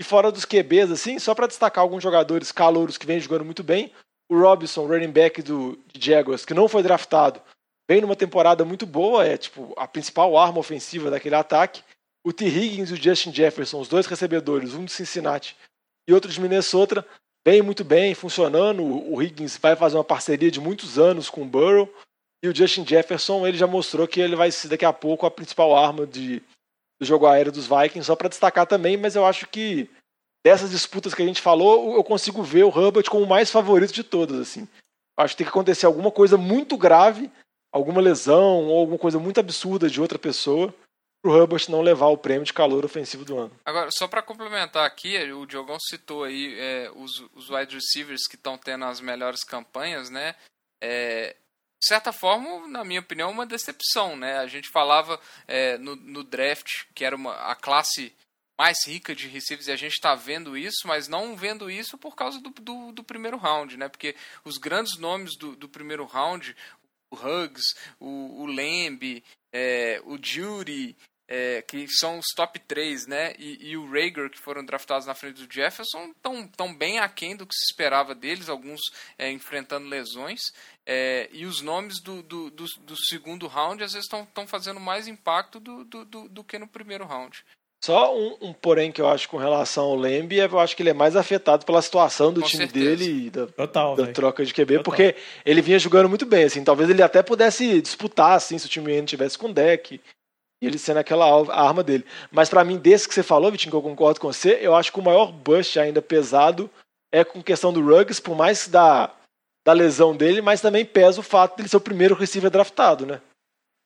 E fora dos QBs, assim, só para destacar alguns jogadores calouros que vêm jogando muito bem, o Robinson, running back do Jaguars, que não foi draftado, vem numa temporada muito boa, é tipo a principal arma ofensiva daquele ataque. O T. Higgins e o Justin Jefferson, os dois recebedores, um de Cincinnati e outro de Minnesota, vem muito bem, funcionando. O Higgins vai fazer uma parceria de muitos anos com o Burrow. E o Justin Jefferson, ele já mostrou que ele vai ser daqui a pouco a principal arma de, do jogo aéreo dos Vikings, só para destacar também, mas eu acho que dessas disputas que a gente falou, eu consigo ver o Hubbard como o mais favorito de todas, assim. Acho que tem que acontecer alguma coisa muito grave, alguma lesão ou alguma coisa muito absurda de outra pessoa para o não levar o prêmio de calor ofensivo do ano. Agora, só para complementar aqui, o Diogão citou aí é, os, os wide receivers que estão tendo as melhores campanhas, né? É, de certa forma, na minha opinião, uma decepção, né? A gente falava é, no, no, draft que era uma, a classe mais rica de receivers e a gente está vendo isso, mas não vendo isso por causa do, do, do, primeiro round, né? Porque os grandes nomes do, do primeiro round, o Huggs, o, o Lamb, é, o Judy, é, que são os top 3, né? E, e, o Rager, que foram draftados na frente do Jefferson, estão tão bem aquém do que se esperava deles, alguns é, enfrentando lesões. É, e os nomes do, do, do, do, segundo round às vezes estão fazendo mais impacto do, do, do, do, que no primeiro round. Só um, um, porém que eu acho com relação ao Lemby, é, eu acho que ele é mais afetado pela situação do com time certeza. dele e da, Total, da troca de QB, Total. porque ele vinha jogando muito bem, assim, talvez ele até pudesse disputar, assim, se o time não tivesse com deck, e ele sendo aquela arma dele. Mas para mim, desse que você falou, Vitinho, que eu concordo com você, eu acho que o maior bust ainda pesado é com questão do Ruggs, por mais da, da lesão dele, mas também pesa o fato de ele ser o primeiro receiver draftado, né?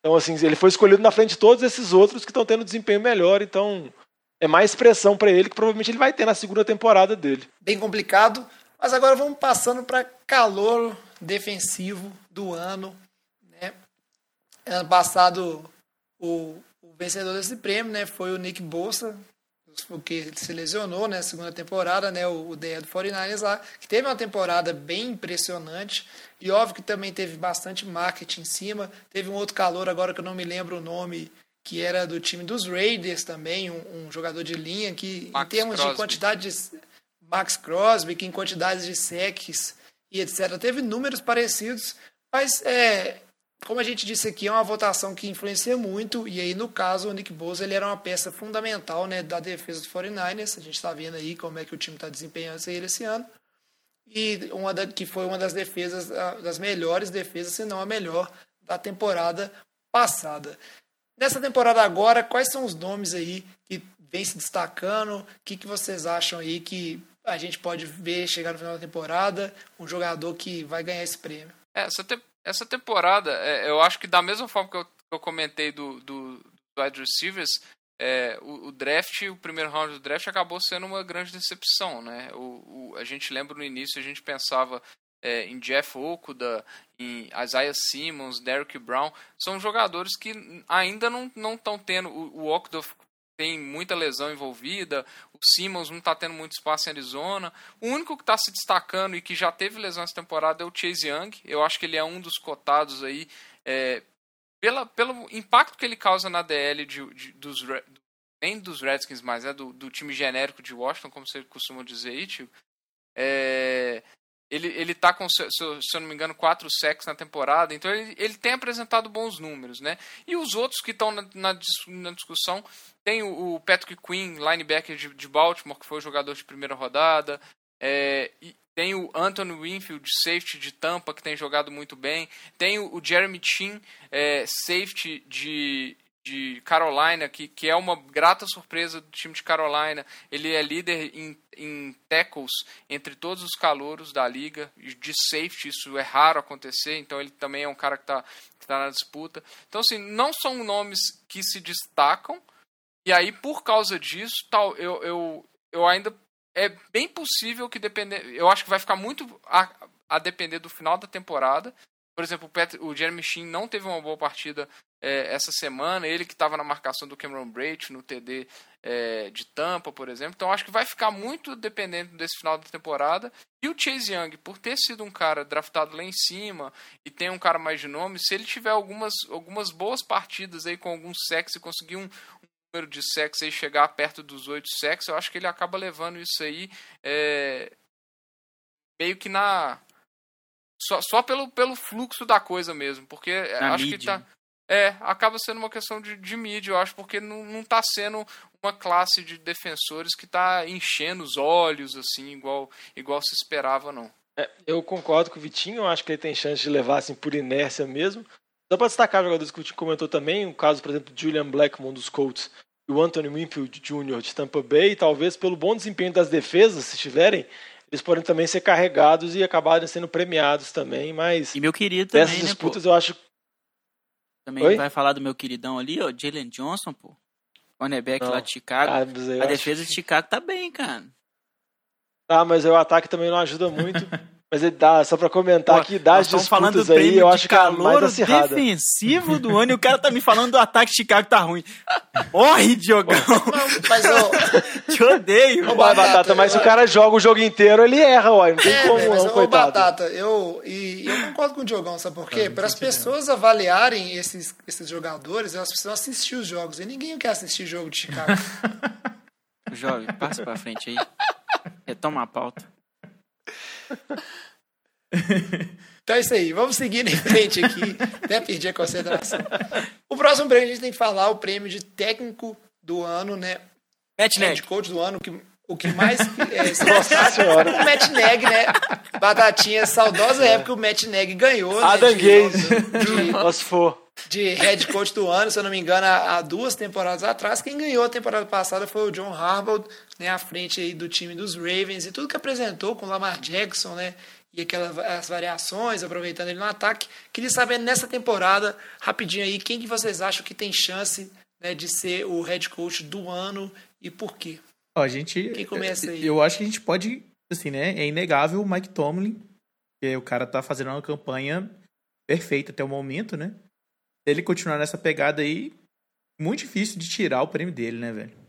Então, assim, ele foi escolhido na frente de todos esses outros que estão tendo desempenho melhor, então é mais pressão para ele que provavelmente ele vai ter na segunda temporada dele. Bem complicado, mas agora vamos passando para calor defensivo do ano. Né? Ano passado o, o vencedor desse prêmio, né, foi o Nick Bolsa, porque se lesionou, né, segunda temporada, né, o, o DE do 49ers lá, que teve uma temporada bem impressionante, e óbvio que também teve bastante marketing em cima, teve um outro calor agora que eu não me lembro o nome, que era do time dos Raiders também, um, um jogador de linha que, Max em termos Crosby. de quantidade de... Max Crosby, que em quantidades de secs e etc., teve números parecidos, mas é, como a gente disse aqui, é uma votação que influencia muito, e aí no caso o Nick Bosa ele era uma peça fundamental né, da defesa dos 49ers, a gente está vendo aí como é que o time está desempenhando ele esse ano, e uma da, que foi uma das defesas, das melhores defesas, se não a melhor, da temporada passada. Nessa temporada agora, quais são os nomes aí que vem se destacando? O que, que vocês acham aí que a gente pode ver chegar no final da temporada, um jogador que vai ganhar esse prêmio? É, essa, te essa temporada, é, eu acho que da mesma forma que eu, que eu comentei do, do, do wide receivers, é, o, o, draft, o primeiro round do draft acabou sendo uma grande decepção, né? O, o a gente lembra no início, a gente pensava é, em Jeff Okuda, em Isaiah Simmons, Derrick Brown, são jogadores que ainda não estão tendo. O, o Okuda tem muita lesão envolvida, o Simmons não está tendo muito espaço em Arizona. O único que está se destacando e que já teve lesão essa temporada é o Chase Young. Eu acho que ele é um dos cotados aí é, pela, pelo impacto que ele causa na DL de, de, dos, nem dos Redskins, mas é do, do, time genérico de Washington, como você costuma dizer aí, tio. É, ele, ele tá com, se, eu não me engano, quatro sacks na temporada, então ele, ele tem apresentado bons números, né? E os outros que estão na, na, na, discussão, tem o, o Patrick Quinn, linebacker de, de, Baltimore, que foi jogador de primeira rodada, é, tem o Anthony Winfield, safety de Tampa, que tem jogado muito bem, tem o, o Jeremy Chin, é, safety de, de Carolina, que, que é uma grata surpresa do time de Carolina. Ele é líder em, em tackles entre todos os calouros da liga, de safety, isso é raro acontecer, então ele também é um cara que está que tá na disputa. Então, assim, não são nomes que se destacam, E aí, por causa disso, tal, eu, eu, eu ainda. É bem possível que depender. Eu acho que vai ficar muito a, a depender do final da temporada. Por exemplo, o, Pat, o Jeremy Sheen não teve uma boa partida é, essa semana. Ele que estava na marcação do Cameron Braid no TD é, de Tampa, por exemplo. Então acho que vai ficar muito dependente desse final da temporada. E o Chase Young, por ter sido um cara draftado lá em cima e tem um cara mais de nome, se ele tiver algumas, algumas boas partidas aí com alguns sacks e conseguir um, número de sacks aí chegar perto dos oito sacks, eu acho que ele acaba levando isso aí é, meio que na só, só pelo, pelo fluxo da coisa mesmo, porque Na acho mídia. que tá é, acaba sendo uma questão de, de mídia, eu acho, porque não, não tá sendo uma classe de defensores que tá enchendo os olhos, assim, igual, igual se esperava, não. É, eu concordo com o Vitinho, eu acho que ele tem chance de levar assim por inércia mesmo. Só para destacar jogadores que o Vitinho comentou também, o caso, por exemplo, do Julian Blackmon dos Colts e o Anthony Winfield Jr. de Tampa Bay, talvez pelo bom desempenho das defesas, se tiverem, eles podem também ser carregados e acabarem sendo premiados também, mas E meu querido também, dessas né, disputas eu acho Também Oi? vai falar do meu queridão ali, ó, Jalen Johnson, pô. Cornerback lá de Chicago. Ah, a acho defesa de Chicago tá bem, cara. Ah, mas o ataque também não ajuda muito. mas ele dá, só pra comentar Pô, aqui, das nós estamos falando do disputas aí, prêmio eu de acho que é a mais calor acirrada. defensivo do ano e o cara tá me falando do ataque de Chicago tá ruim. Morre, Diogão. Mas, ô, Te odeio. Ô, Vai, Batata, Batata, mas se eu- o cara joga o jogo inteiro, ele erra, ué. Não tem É, como mas, não, ô, coitado. Batata, eu, e eu concordo com o Diogão, sabe por quê? Para as pessoas avaliarem esses, esses jogadores, elas precisam assistir os jogos. E ninguém quer assistir jogo de Chicago. Jovem, passa pra frente aí. Retoma a pauta. Então é isso aí, vamos seguindo em frente aqui. Até perdi a concentração. O próximo prêmio a gente tem que falar o prêmio de técnico do ano, né? Neg. coach do ano, o que, o que mais é, se destaca o Matt Neg, né? Batatinha, saudosa época que o Matt Neg ganhou. né, Adam de- Gaze, de- for. De head coach do ano, se eu não me engano, há duas temporadas atrás. Quem ganhou a temporada passada foi o John Harbaugh, né, à frente aí do time dos Ravens e tudo que apresentou com o Lamar Jackson, né, e aquelas as variações, aproveitando ele no ataque. Queria saber nessa temporada, rapidinho aí, quem que vocês acham que tem chance né, de ser o head coach do ano e por quê? A gente. Quem começa aí? Eu acho que a gente pode, assim, né? É inegável o Mike Tomlin, que o cara tá fazendo uma campanha perfeita até o momento, né? Ele continuar nessa pegada aí, muito difícil de tirar o prêmio dele, né, velho?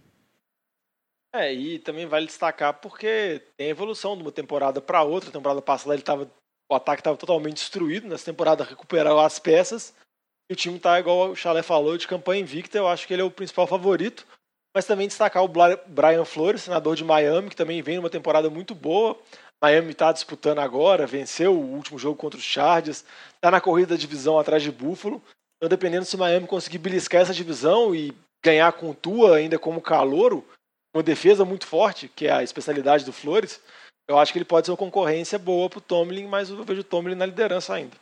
É, e também vale destacar porque tem evolução de uma temporada para outra. A temporada passada ele tava, o ataque estava totalmente destruído. Nessa temporada recuperou as peças. E o time tá, igual o Chalé falou, de campanha invicta. Eu acho que ele é o principal favorito. Mas também destacar o Brian Flores, senador de Miami, que também vem numa temporada muito boa. Miami está disputando agora, venceu o último jogo contra os Chargers, está na corrida da divisão atrás de Buffalo. Então, dependendo se o Miami conseguir beliscar essa divisão e ganhar com o Tua ainda como calouro, uma defesa muito forte, que é a especialidade do Flores, eu acho que ele pode ser uma concorrência boa pro Tomlin, mas eu vejo o Tomlin na liderança ainda.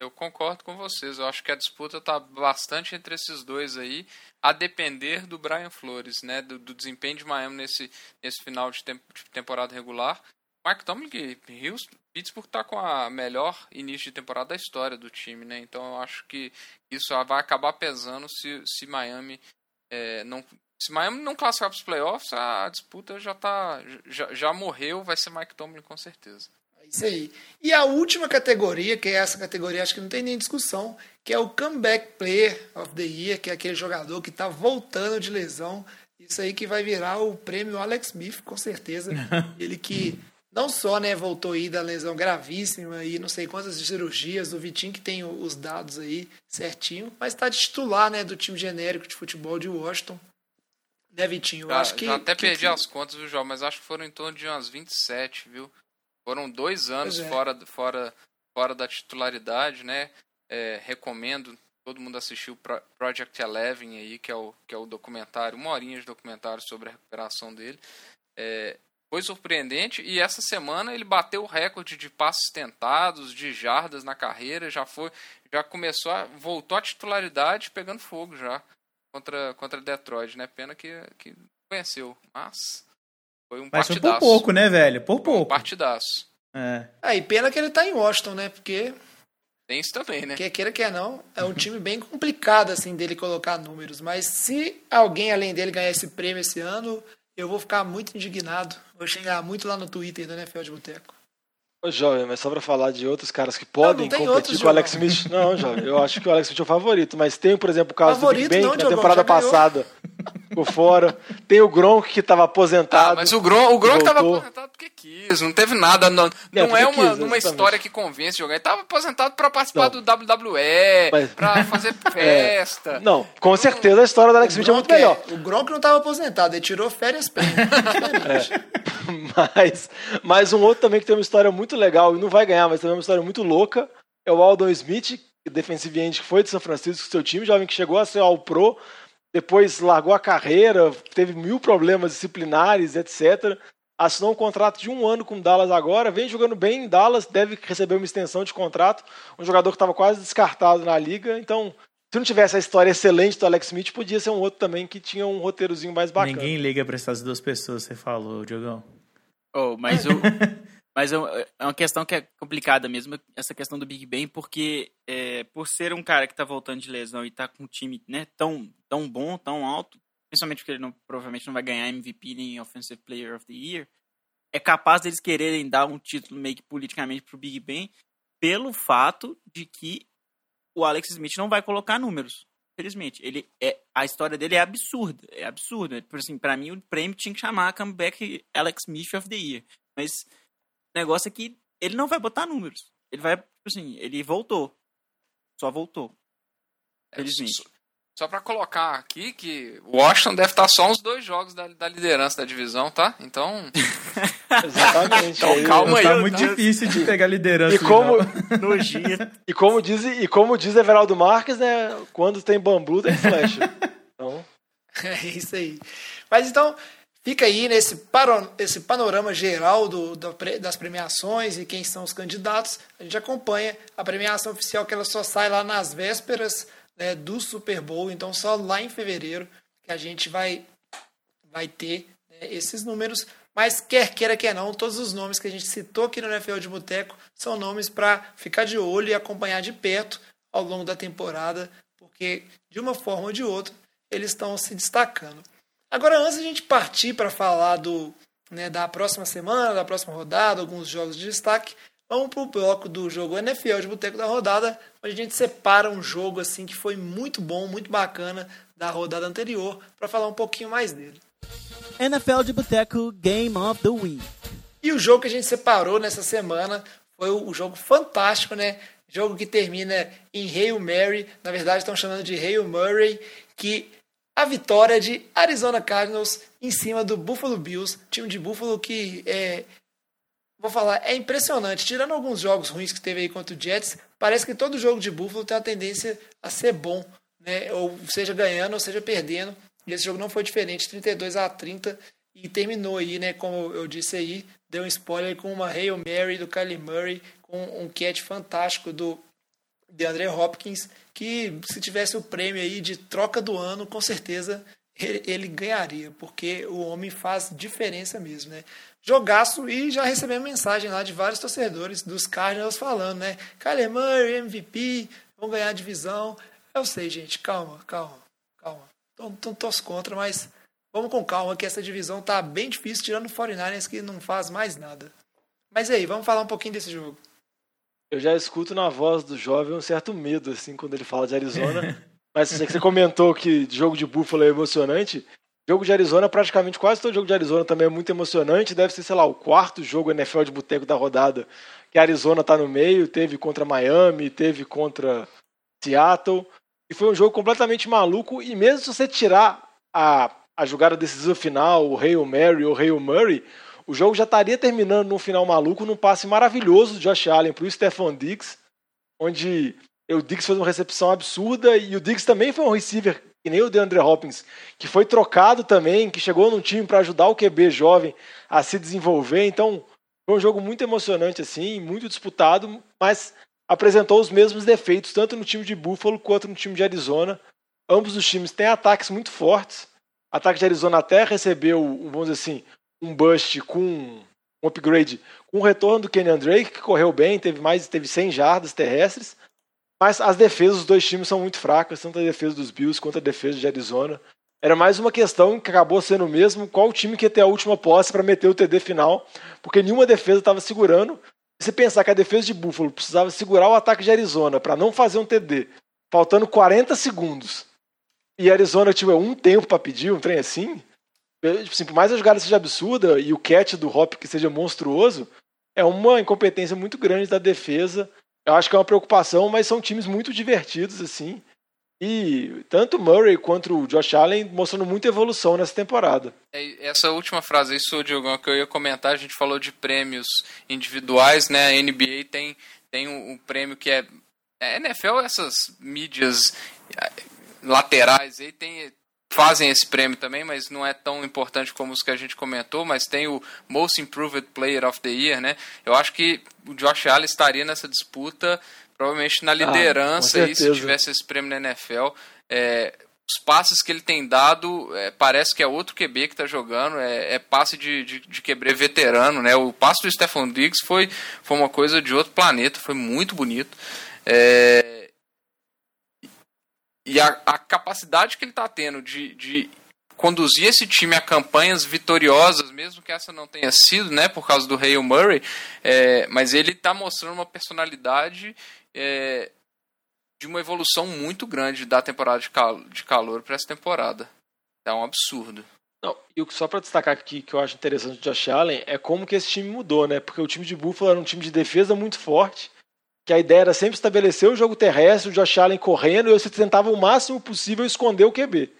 Eu concordo com vocês. Eu acho que a disputa está bastante entre esses dois aí, a depender do Brian Flores, né? Do, do desempenho de Miami nesse, nesse final de, tem- de temporada regular. Mark Tomlin, que Hills, Pittsburgh está com a melhor início de temporada da história do time, né? Então eu acho que isso vai acabar pesando se, se Miami é, não. Se Miami não classificar para os playoffs, a disputa já tá. Já, já morreu, vai ser Mike Tomlin com certeza. É Isso aí. E a última categoria, que é essa categoria, acho que não tem nem discussão, que é o Comeback Player of the Year, que é aquele jogador que está voltando de lesão. Isso aí que vai virar o prêmio Alex Smith, com certeza. Ele que não só né, voltou aí da lesão gravíssima e não sei quantas cirurgias, o Vitinho que tem os dados aí certinho, mas está de titular né, do time genérico de futebol de Washington. Né, Vitinho? Eu Já, acho que, já até que- perdi que- as contas, viu, João? Mas acho que foram em torno de umas 27, viu? Foram dois anos é. fora, fora, fora da titularidade, né? É, recomendo todo mundo assistir o Pro- Project Eleven aí, que é, o, que é o documentário, uma horinha de documentário sobre a recuperação dele. É, foi surpreendente e essa semana ele bateu o recorde de passes tentados, de jardas na carreira, já foi, já começou a, voltou à titularidade pegando fogo já contra contra Detroit, né? Pena que que venceu, mas foi um Mas foi partidaço. por pouco, né, velho? Por Foi um pouco. partidaço. É. É, e pena que ele tá em Washington, né? Porque Tem isso também, né? Que queira que não, é um time bem complicado assim dele colocar números, mas se alguém além dele ganhar esse prêmio esse ano, eu vou ficar muito indignado. Vou xingar muito lá no Twitter do NFL de Boteco. Ô, jovem, mas só pra falar de outros caras que podem não tem competir com o Alex. Smith. Não, jovem, eu acho que o Alex Smith é o favorito. Mas tem, por exemplo, o caso Favorito do Big Ben, não, na temporada passada ficou fora. Tem o Gronk, que tava aposentado. Ah, mas o Gronk, o Gronk tava voltou. aposentado porque quis, não teve nada. Não, não porque é uma, quis, uma história que convence jogar. Ele tava aposentado pra participar Não. do WWE, Mas- pra fazer festa. Não, com certeza a história do Alex Smith é muito Gronk melhor. O Gronk não estava aposentado, ele tirou férias prêmio. Mas, mas um outro também que tem uma história muito legal e não vai ganhar, mas também é uma história muito louca, é o Aldon Smith, defensive end que foi de São Francisco, seu time, jovem que chegou a ser ao pro, depois largou a carreira, teve mil problemas disciplinares, etc. Assinou um contrato de um ano com o Dallas agora, vem jogando bem em Dallas, deve receber uma extensão de contrato. Um jogador que estava quase descartado na liga, então se não tivesse a história excelente do Alex Smith, podia ser um outro também que tinha um roteirozinho mais bacana. Ninguém liga pra essas duas pessoas, você falou, Diogão. Oh, mas o, mas é é uma questão que é complicada mesmo, essa questão do Big Ben, porque é, por ser um cara que tá voltando de lesão e tá com um time né, tão, tão bom, tão alto, principalmente porque ele não, provavelmente não vai ganhar MVP nem Offensive Player of the Year, é capaz deles quererem dar um título meio que politicamente pro Big Ben pelo fato de que o Alex Smith não vai colocar números. Infelizmente, ele é a história dele é absurda, é absurda. Por assim, para mim o prêmio tinha que chamar comeback Alex Smith of the Year. Mas negócio é que ele não vai botar números. Ele vai, tipo assim, ele voltou. Só voltou. Felizmente. Só, só pra colocar aqui que o Washington deve estar só uns dois jogos da, da liderança da divisão, tá? Então, Exatamente. Então, Aí- calma aí. tá muito difícil de pegar liderança. E como, e como diz, e como diz Everaldo Marques, né? Quando tem bambu, tem flecha. Então, É isso aí. Mas então, fica aí nesse paro- esse panorama geral do, do das premiações e quem são os candidatos. A gente acompanha a premiação oficial que ela só sai lá nas vésperas né, do Super Bowl, então só lá em fevereiro que a gente vai, vai ter né, esses números. Mas quer queira, quer não, todos os nomes que a gente citou aqui no NFL de Boteco são nomes para ficar de olho e acompanhar de perto ao longo da temporada, porque de uma forma ou de outra eles estão se destacando. Agora, antes de a gente partir para falar do, né, da próxima semana, da próxima rodada, alguns jogos de destaque, vamos para o bloco do jogo NFL de Boteco da Rodada, onde a gente separa um jogo assim que foi muito bom, muito bacana da rodada anterior, para falar um pouquinho mais dele. NFL de Boteco Game of the Week. E o jogo que a gente separou nessa semana foi o o jogo fantástico, né? Jogo que termina em Hail Mary, na verdade estão chamando de Hail Murray, que a vitória de Arizona Cardinals em cima do Buffalo Bills, time de Buffalo que é vou falar, é impressionante. Tirando alguns jogos ruins que teve aí contra o Jets, parece que todo jogo de Buffalo tem a tendência a ser bom, né? Ou seja ganhando, ou seja perdendo. E esse jogo não foi diferente, 32 a 30 e terminou aí, né, como eu disse aí, deu um spoiler com uma Hail Mary do Kylie Murray, com um catch fantástico do DeAndre Hopkins, que se tivesse o prêmio aí de troca do ano, com certeza ele, ganharia, porque o homem faz diferença mesmo, né? Jogaço e já recebemos mensagem lá de vários torcedores dos Cardinals falando, né? Kyler Murray, MVP, vão ganhar a divisão. Eu sei, gente, calma, calma, calma. Não tô contra, mas vamos com calma, que essa divisão tá bem difícil, tirando o 49ers que não faz mais nada. Mas aí, vamos falar um pouquinho desse jogo. Eu já escuto na voz do jovem um certo medo, assim, quando ele fala de Arizona. Mas você comentou que jogo de Buffalo é emocionante. Jogo de Arizona, praticamente quase todo jogo de Arizona também é muito emocionante. Deve ser, sei lá, o quarto jogo NFL de boteco da rodada que a Arizona tá no meio. Teve contra Miami, teve contra Seattle. E foi um jogo completamente maluco. E mesmo se você tirar a, a jogada decisiva final, o Hail Mary ou Hail Murray, o jogo já estaria terminando num final maluco, num passe maravilhoso do Josh Allen pro Stephon Diggs, onde o Diggs fez uma recepção absurda e o Diggs também foi um receiver, que nem o DeAndre Hopkins, que foi trocado também, que chegou num time para ajudar o QB jovem a se desenvolver. Então, foi um jogo muito emocionante, assim, muito disputado, mas apresentou os mesmos defeitos, tanto no time de Buffalo quanto no time de Arizona. Ambos os times têm ataques muito fortes. O ataque de Arizona até recebeu, vamos dizer assim, um bust com um upgrade com o retorno do Kenyan Drake, que correu bem, teve mais, teve 100 jardas terrestres. Mas as defesas dos dois times são muito fracas, tanto a defesa dos Bills quanto a defesa de Arizona. Era mais uma questão que acabou sendo mesmo qual time que ia ter a última posse para meter o TD final, porque nenhuma defesa estava segurando. Se pensar que a defesa de Buffalo precisava segurar o ataque de Arizona para não fazer um TD, faltando 40 segundos, e Arizona tiver um tempo para pedir um trem assim, tipo assim, por mais a jogada seja absurda e o catch do Hop que seja monstruoso, é uma incompetência muito grande da defesa. Eu acho que é uma preocupação, mas são times muito divertidos, assim. E tanto Murray quanto o Josh Allen mostrando muita evolução nessa temporada. É, essa última frase aí, Diogão, que eu ia comentar, a gente falou de prêmios individuais, né? A NBA tem, tem um, um prêmio que é. É NFL, essas mídias é, laterais aí, tem, fazem esse prêmio também, mas não é tão importante como os que a gente comentou, mas tem o Most Improved Player of the Year, né? Eu acho que o Josh Allen estaria nessa disputa, provavelmente na ah, liderança ah, aí, se tivesse esse prêmio na NFL. É, os passes que ele tem dado, é, parece que é outro QB que está jogando, é, é passe de, de, de, QB veterano, né? O passe do Stephon Diggs foi, foi uma coisa de outro planeta, foi muito bonito. É, e a, a capacidade que ele está tendo de, de conduzir esse time a campanhas vitoriosas, mesmo que essa não tenha sido, né, por causa do Hale Murray, é, mas ele está mostrando uma personalidade é, de uma evolução muito grande da temporada de, cal de calor para essa temporada. É um absurdo. Não, e só para destacar aqui que eu acho interessante do Josh Allen é como que esse time mudou, né? Porque o time de Buffalo era um time de defesa muito forte que a ideia era sempre estabelecer o jogo terrestre, o Josh Allen correndo, e você tentava o máximo possível esconder o QB.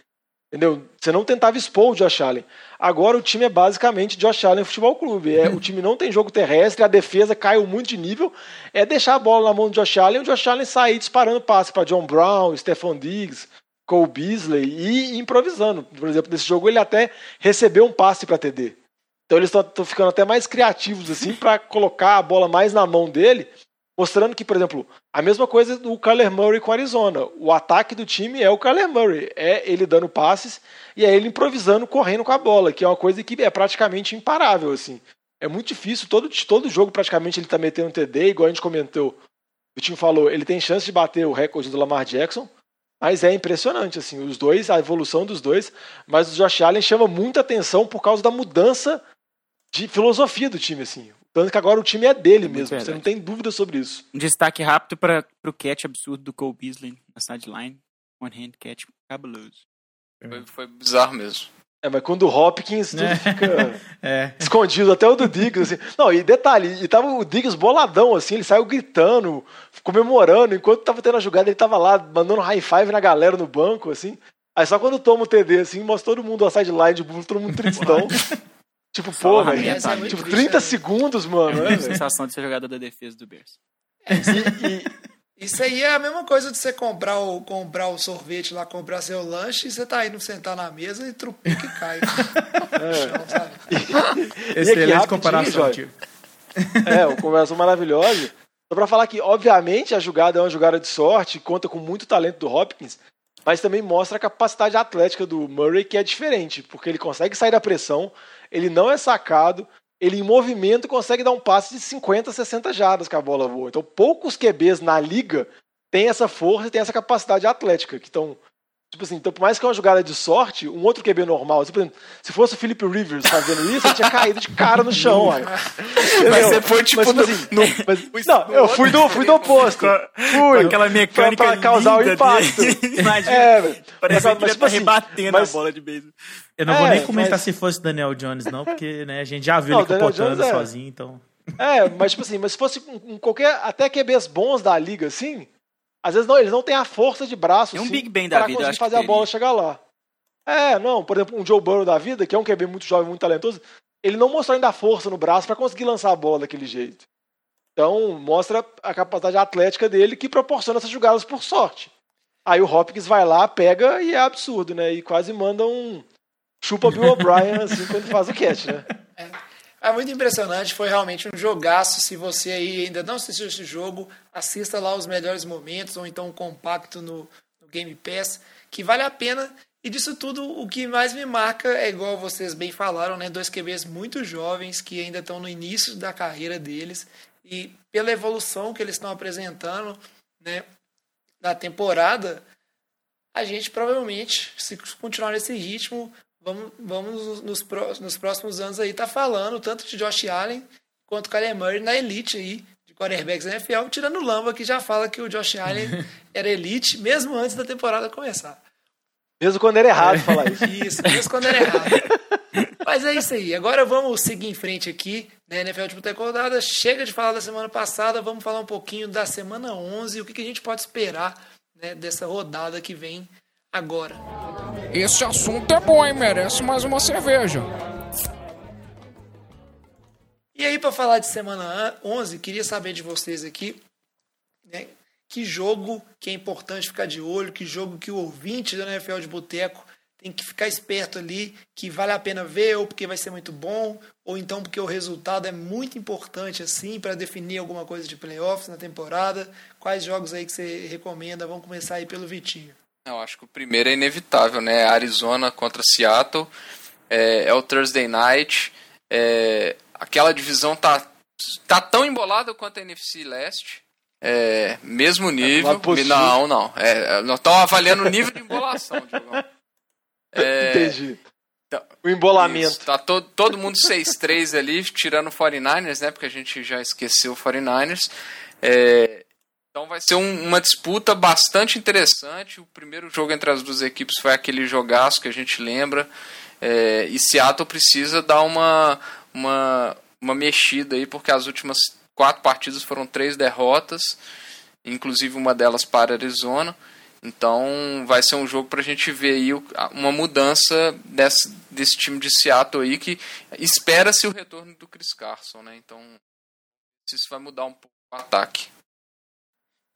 Entendeu? Você não tentava expor o Josh Allen. Agora o time é basicamente Josh Allen Futebol Clube. É, o time não tem jogo terrestre, a defesa caiu muito de nível. É deixar a bola na mão do Josh Allen e o Josh Allen sair disparando passe para John Brown, Stephon Diggs, Cole Beasley e improvisando. Por exemplo, nesse jogo ele até recebeu um passe para TD. Então eles estão ficando até mais criativos assim para colocar a bola mais na mão dele mostrando que, por exemplo, a mesma coisa do Kyler Murray com Arizona. O ataque do time é o Kyler Murray, é ele dando passes e é ele improvisando, correndo com a bola, que é uma coisa que é praticamente imparável, assim. É muito difícil, todo, todo jogo praticamente ele tá metendo um TD, igual a gente comentou. O time falou, ele tem chance de bater o recorde do Lamar Jackson, mas é impressionante, assim, os dois, a evolução dos dois, mas o Josh Allen chama muita atenção por causa da mudança de filosofia do time, assim. Tanto que agora o time é dele é mesmo, você não tem dúvida sobre isso. Um destaque rápido para o catch absurdo do Cole Beasley na sideline. One hand catch cabuloso. Foi, foi bizarro mesmo. É, mas quando o Hopkins tudo é. fica é. escondido, até o do Diggs, assim. Não, e detalhe, e tava o Diggs boladão, assim, ele saiu gritando, comemorando, enquanto tava tendo a jogada, ele tava lá, mandando high five na galera no banco, assim. Aí só quando toma o TD, assim, mostra todo mundo a sideline de todo mundo tristão. Tipo, pô, velho. É tipo, 30 segundos, mano. É, a sensação de ser jogador da defesa do Bears. É, e, isso aí é a mesma coisa de você comprar o, comprar o sorvete lá, comprar seu lanche, e você tá indo sentar na mesa e trupica e cai. é. Excelente comparação, tio. É, uma comparação maravilhosa. Só pra falar que, obviamente, a jogada é uma jogada de sorte, conta com muito talento do Hopkins, mas também mostra a capacidade atlética do Murray, que é diferente, porque ele consegue sair da pressão, ele não é sacado, ele em movimento consegue dar um passe de 50, 60 jardas que a bola voa. Então poucos QBs na liga têm essa força e têm essa capacidade atlética, que estão Tipo assim, então por mais que é uma jogada de sorte, um outro QB normal, tipo, se fosse o Philip Rivers fazendo isso, ele tinha caído de cara no chão. Mas você foi tipo. Mas, tipo assim, no, mas, não, eu fui do, fui do oposto. Fui. Com aquela mecânica. Pra causar o impacto. Imagina. É, parece mas, que ele tá assim, rebatendo mas, a bola de beisebol. Eu não é, vou nem comentar mas... se fosse Daniel Jones, não, porque né, a gente já viu não, ele capotando é. sozinho, então. É, mas tipo assim, mas se fosse um, um qualquer. Até QBs bons da liga, assim às vezes não, eles não têm a força de braço um Big Ben da pra vida, conseguir fazer a bola chegar lá. É, não, por exemplo, um Joe Burrow da vida, que é um QB muito jovem, muito talentoso, ele não mostrou ainda a força no braço para conseguir lançar a bola daquele jeito. Então, mostra a capacidade atlética dele que proporciona essas jogadas por sorte. Aí o Hopkins vai lá, pega e é absurdo, né? E quase manda um chupa Bill O'Brien assim quando faz o catch, né? É. É muito impressionante, foi realmente um jogaço. Se você aí ainda não assistiu esse jogo, assista lá os melhores momentos, ou então um compacto no, no Game Pass, que vale a pena. E disso tudo, o que mais me marca é igual vocês bem falaram, né? Dois QBs muito jovens que ainda estão no início da carreira deles e pela evolução que eles estão apresentando, né? da temporada, a gente provavelmente, se continuar nesse ritmo, vamos, vamos nos, nos próximos anos aí tá falando tanto de Josh Allen quanto Kyler Murray na elite aí de quarterbacks da NFL, tirando o Lamba que já fala que o Josh Allen era elite mesmo antes da temporada começar. Mesmo quando era errado falar isso. Isso, mesmo quando era errado. Mas é isso aí. Agora vamos seguir em frente aqui, né? NFL de Rodada. Chega de falar da semana passada, vamos falar um pouquinho da semana 11 e o que, que a gente pode esperar né, dessa rodada que vem agora. Esse assunto é bom, hein? Merece mais uma cerveja. E aí, para falar de semana 11, queria saber de vocês aqui, né? Que jogo que é importante ficar de olho, que jogo que o ouvinte da NFL de Boteco tem que ficar esperto ali, que vale a pena ver, ou porque vai ser muito bom, ou então porque o resultado é muito importante assim para definir alguma coisa de playoffs na temporada. Quais jogos aí que você recomenda? Vamos começar aí pelo Vitinho. Eu acho que o primeiro é inevitável, né? Arizona contra Seattle. É, é o Thursday Night. É, aquela divisão tá, tá tão embolada quanto a NFC Leste. É, mesmo Tá nível. não, não. É, nós estamos avaliando o nível de embolação, Diogão. É, Entendi. Então, O embolamento. Isso, tá todo, todo mundo 6-3 ali, tirando o 49ers, né? Porque a gente já esqueceu o 49ers. É, então vai ser um- uma disputa bastante interessante. O primeiro jogo entre as duas equipes foi aquele jogaço que a gente lembra. É, e Seattle precisa dar uma, uma, uma mexida aí, porque as últimas quatro partidas foram três derrotas, inclusive uma delas para Arizona. Então vai ser um jogo para a gente ver aí uma mudança desse, desse time de Seattle aí que espera-se o retorno do Chris Carson, né? Então isso vai mudar um pouco o ataque.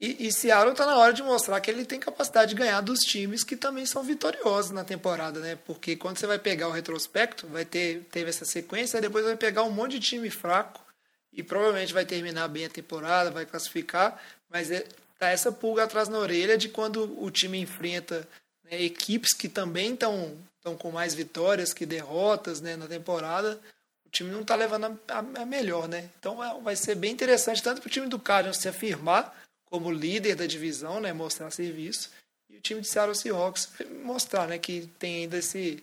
E, e Seattle tá na hora de mostrar que ele tem capacidade de ganhar dos times que também são vitoriosos na temporada, né? Porque quando você vai pegar o retrospecto, vai ter teve essa sequência, depois vai pegar um monte de time fraco e provavelmente vai terminar bem a temporada, vai classificar, mas é, tá essa pulga atrás na orelha de quando o time enfrenta né, equipes que também estão estão com mais vitórias que derrotas, né, na temporada. O time não tá levando a, a- a melhor, né? Então é- vai ser bem interessante tanto para o time do Cardinals se afirmar como líder da divisão, né, mostrar serviço, e o time de Seattle Seahawks mostrar, né, que tem ainda esse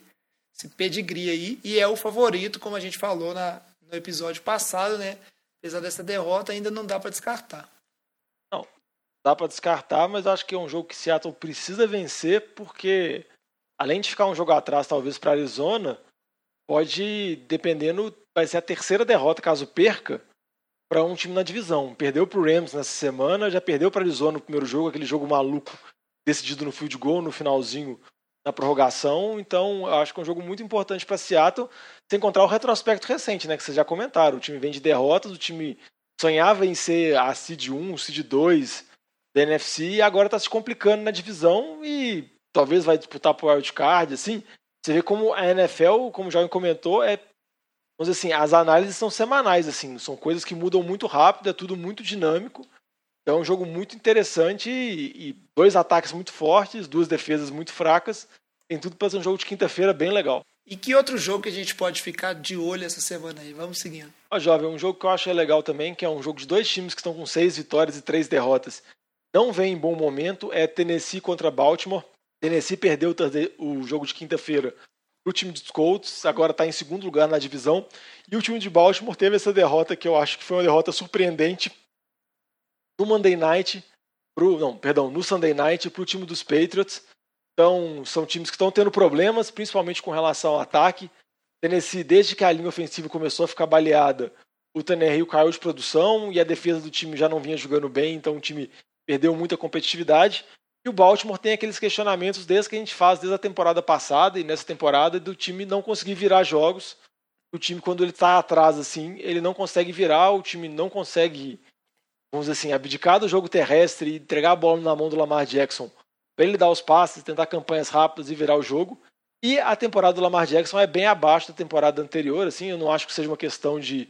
esse pedigree aí e é o favorito, como a gente falou na, no episódio passado, né? Apesar dessa derrota, ainda não dá para descartar. Dá pra descartar, mas acho que é um jogo que Seattle precisa vencer, porque além de ficar um jogo atrás, talvez, para Arizona, pode, dependendo, vai ser a terceira derrota caso perca para um time na divisão. Perdeu pro Rams nessa semana, já perdeu para Arizona no primeiro jogo, aquele jogo maluco decidido no field goal no finalzinho na prorrogação. Então, acho que é um jogo muito importante para Seattle, sem encontrar o retrospecto recente, né, que vocês já comentaram. O time vem de derrotas, o time sonhava em ser a seed 1, seed 2 da NFC e agora está se complicando na divisão e talvez vai disputar por wildcard, assim. Você vê como a NFL, como o Jovem comentou, é vamos dizer assim, as análises são semanais, assim, são coisas que mudam muito rápido, é tudo muito dinâmico. Então é um jogo muito interessante e, e dois ataques muito fortes, duas defesas muito fracas. Tem tudo para ser um jogo de quinta-feira bem legal. E que outro jogo que a gente pode ficar de olho essa semana aí? Vamos seguindo. Ó, jovem, um jogo que eu acho legal também, que é um jogo de dois times que estão com seis vitórias e três derrotas. Não vem em bom momento, é Tennessee contra Baltimore. Tennessee perdeu o jogo de quinta-feira o time dos Colts, agora está em segundo lugar na divisão. E o time de Baltimore teve essa derrota que eu acho que foi uma derrota surpreendente no Monday Night, pro, não, perdão, no Sunday Night para o time dos Patriots. Então, são times que estão tendo problemas, principalmente com relação ao ataque. Tennessee, desde que a linha ofensiva começou a ficar baleada, o Tannehill caiu de produção e a defesa do time já não vinha jogando bem, então o time perdeu muita competitividade. E o Baltimore tem aqueles questionamentos desde que a gente faz desde a temporada passada e nessa temporada do time não conseguir virar jogos. O time, quando ele está atrás, assim, ele não consegue virar, o time não consegue, vamos dizer assim, abdicar do jogo terrestre e entregar a bola na mão do Lamar Jackson para ele dar os passes, tentar campanhas rápidas e virar o jogo. E a temporada do Lamar Jackson é bem abaixo da temporada anterior, assim, eu não acho que seja uma questão de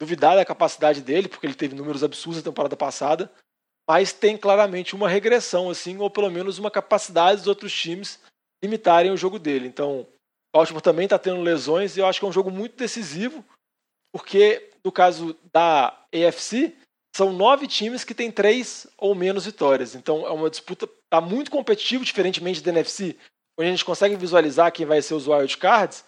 duvidar da capacidade dele, porque ele teve números absurdos na temporada passada, mas tem claramente uma regressão, assim, ou pelo menos uma capacidade dos outros times limitarem o jogo dele. Então, o Baltimore também está tendo lesões e eu acho que é um jogo muito decisivo, porque no caso da AFC, são nove times que têm três ou menos vitórias. Então é uma disputa tá muito competitiva, diferentemente da NFC, onde a gente consegue visualizar quem vai ser os wild cards.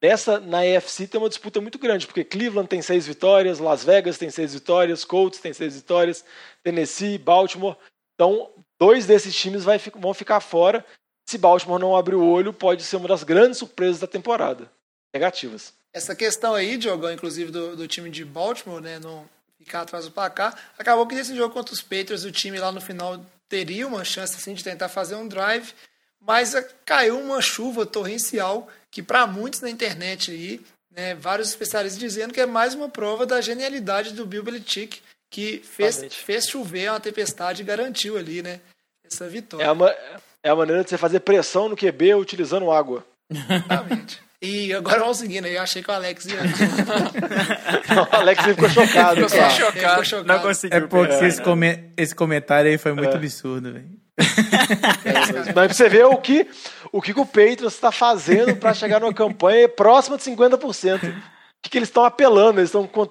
Nessa, na EFC tem uma disputa muito grande, porque Cleveland tem seis vitórias, Las Vegas tem seis vitórias, Colts tem seis vitórias, Tennessee, Baltimore. Então, dois desses times vai, vão ficar fora. Se Baltimore não abrir o olho, pode ser uma das grandes surpresas da temporada. Negativas. Essa questão aí, Diogão, inclusive do, do time de Baltimore, né, não ficar atrás do placar, acabou que nesse jogo contra os Patriots, o time lá no final teria uma chance assim, de tentar fazer um drive, mas caiu uma chuva torrencial que para muitos na internet aí, né, vários especialistas dizendo que é mais uma prova da genialidade do Bill Belichick, que fez, fez chover uma tempestade e garantiu ali, né, essa vitória. É a, é a maneira de você fazer pressão no QB utilizando água. Exatamente. E agora vamos seguindo aí. Eu achei que o Alex ia. o Alex ficou chocado. Ficou chocado. Ficou chocado. Não conseguiu. É porque esse, come- esse comentário aí foi muito absurdo, velho. Mas pra você ver o que o, que que o Patriots está fazendo para chegar numa campanha próxima de 50%. O que, que eles estão apelando? Eles estão con-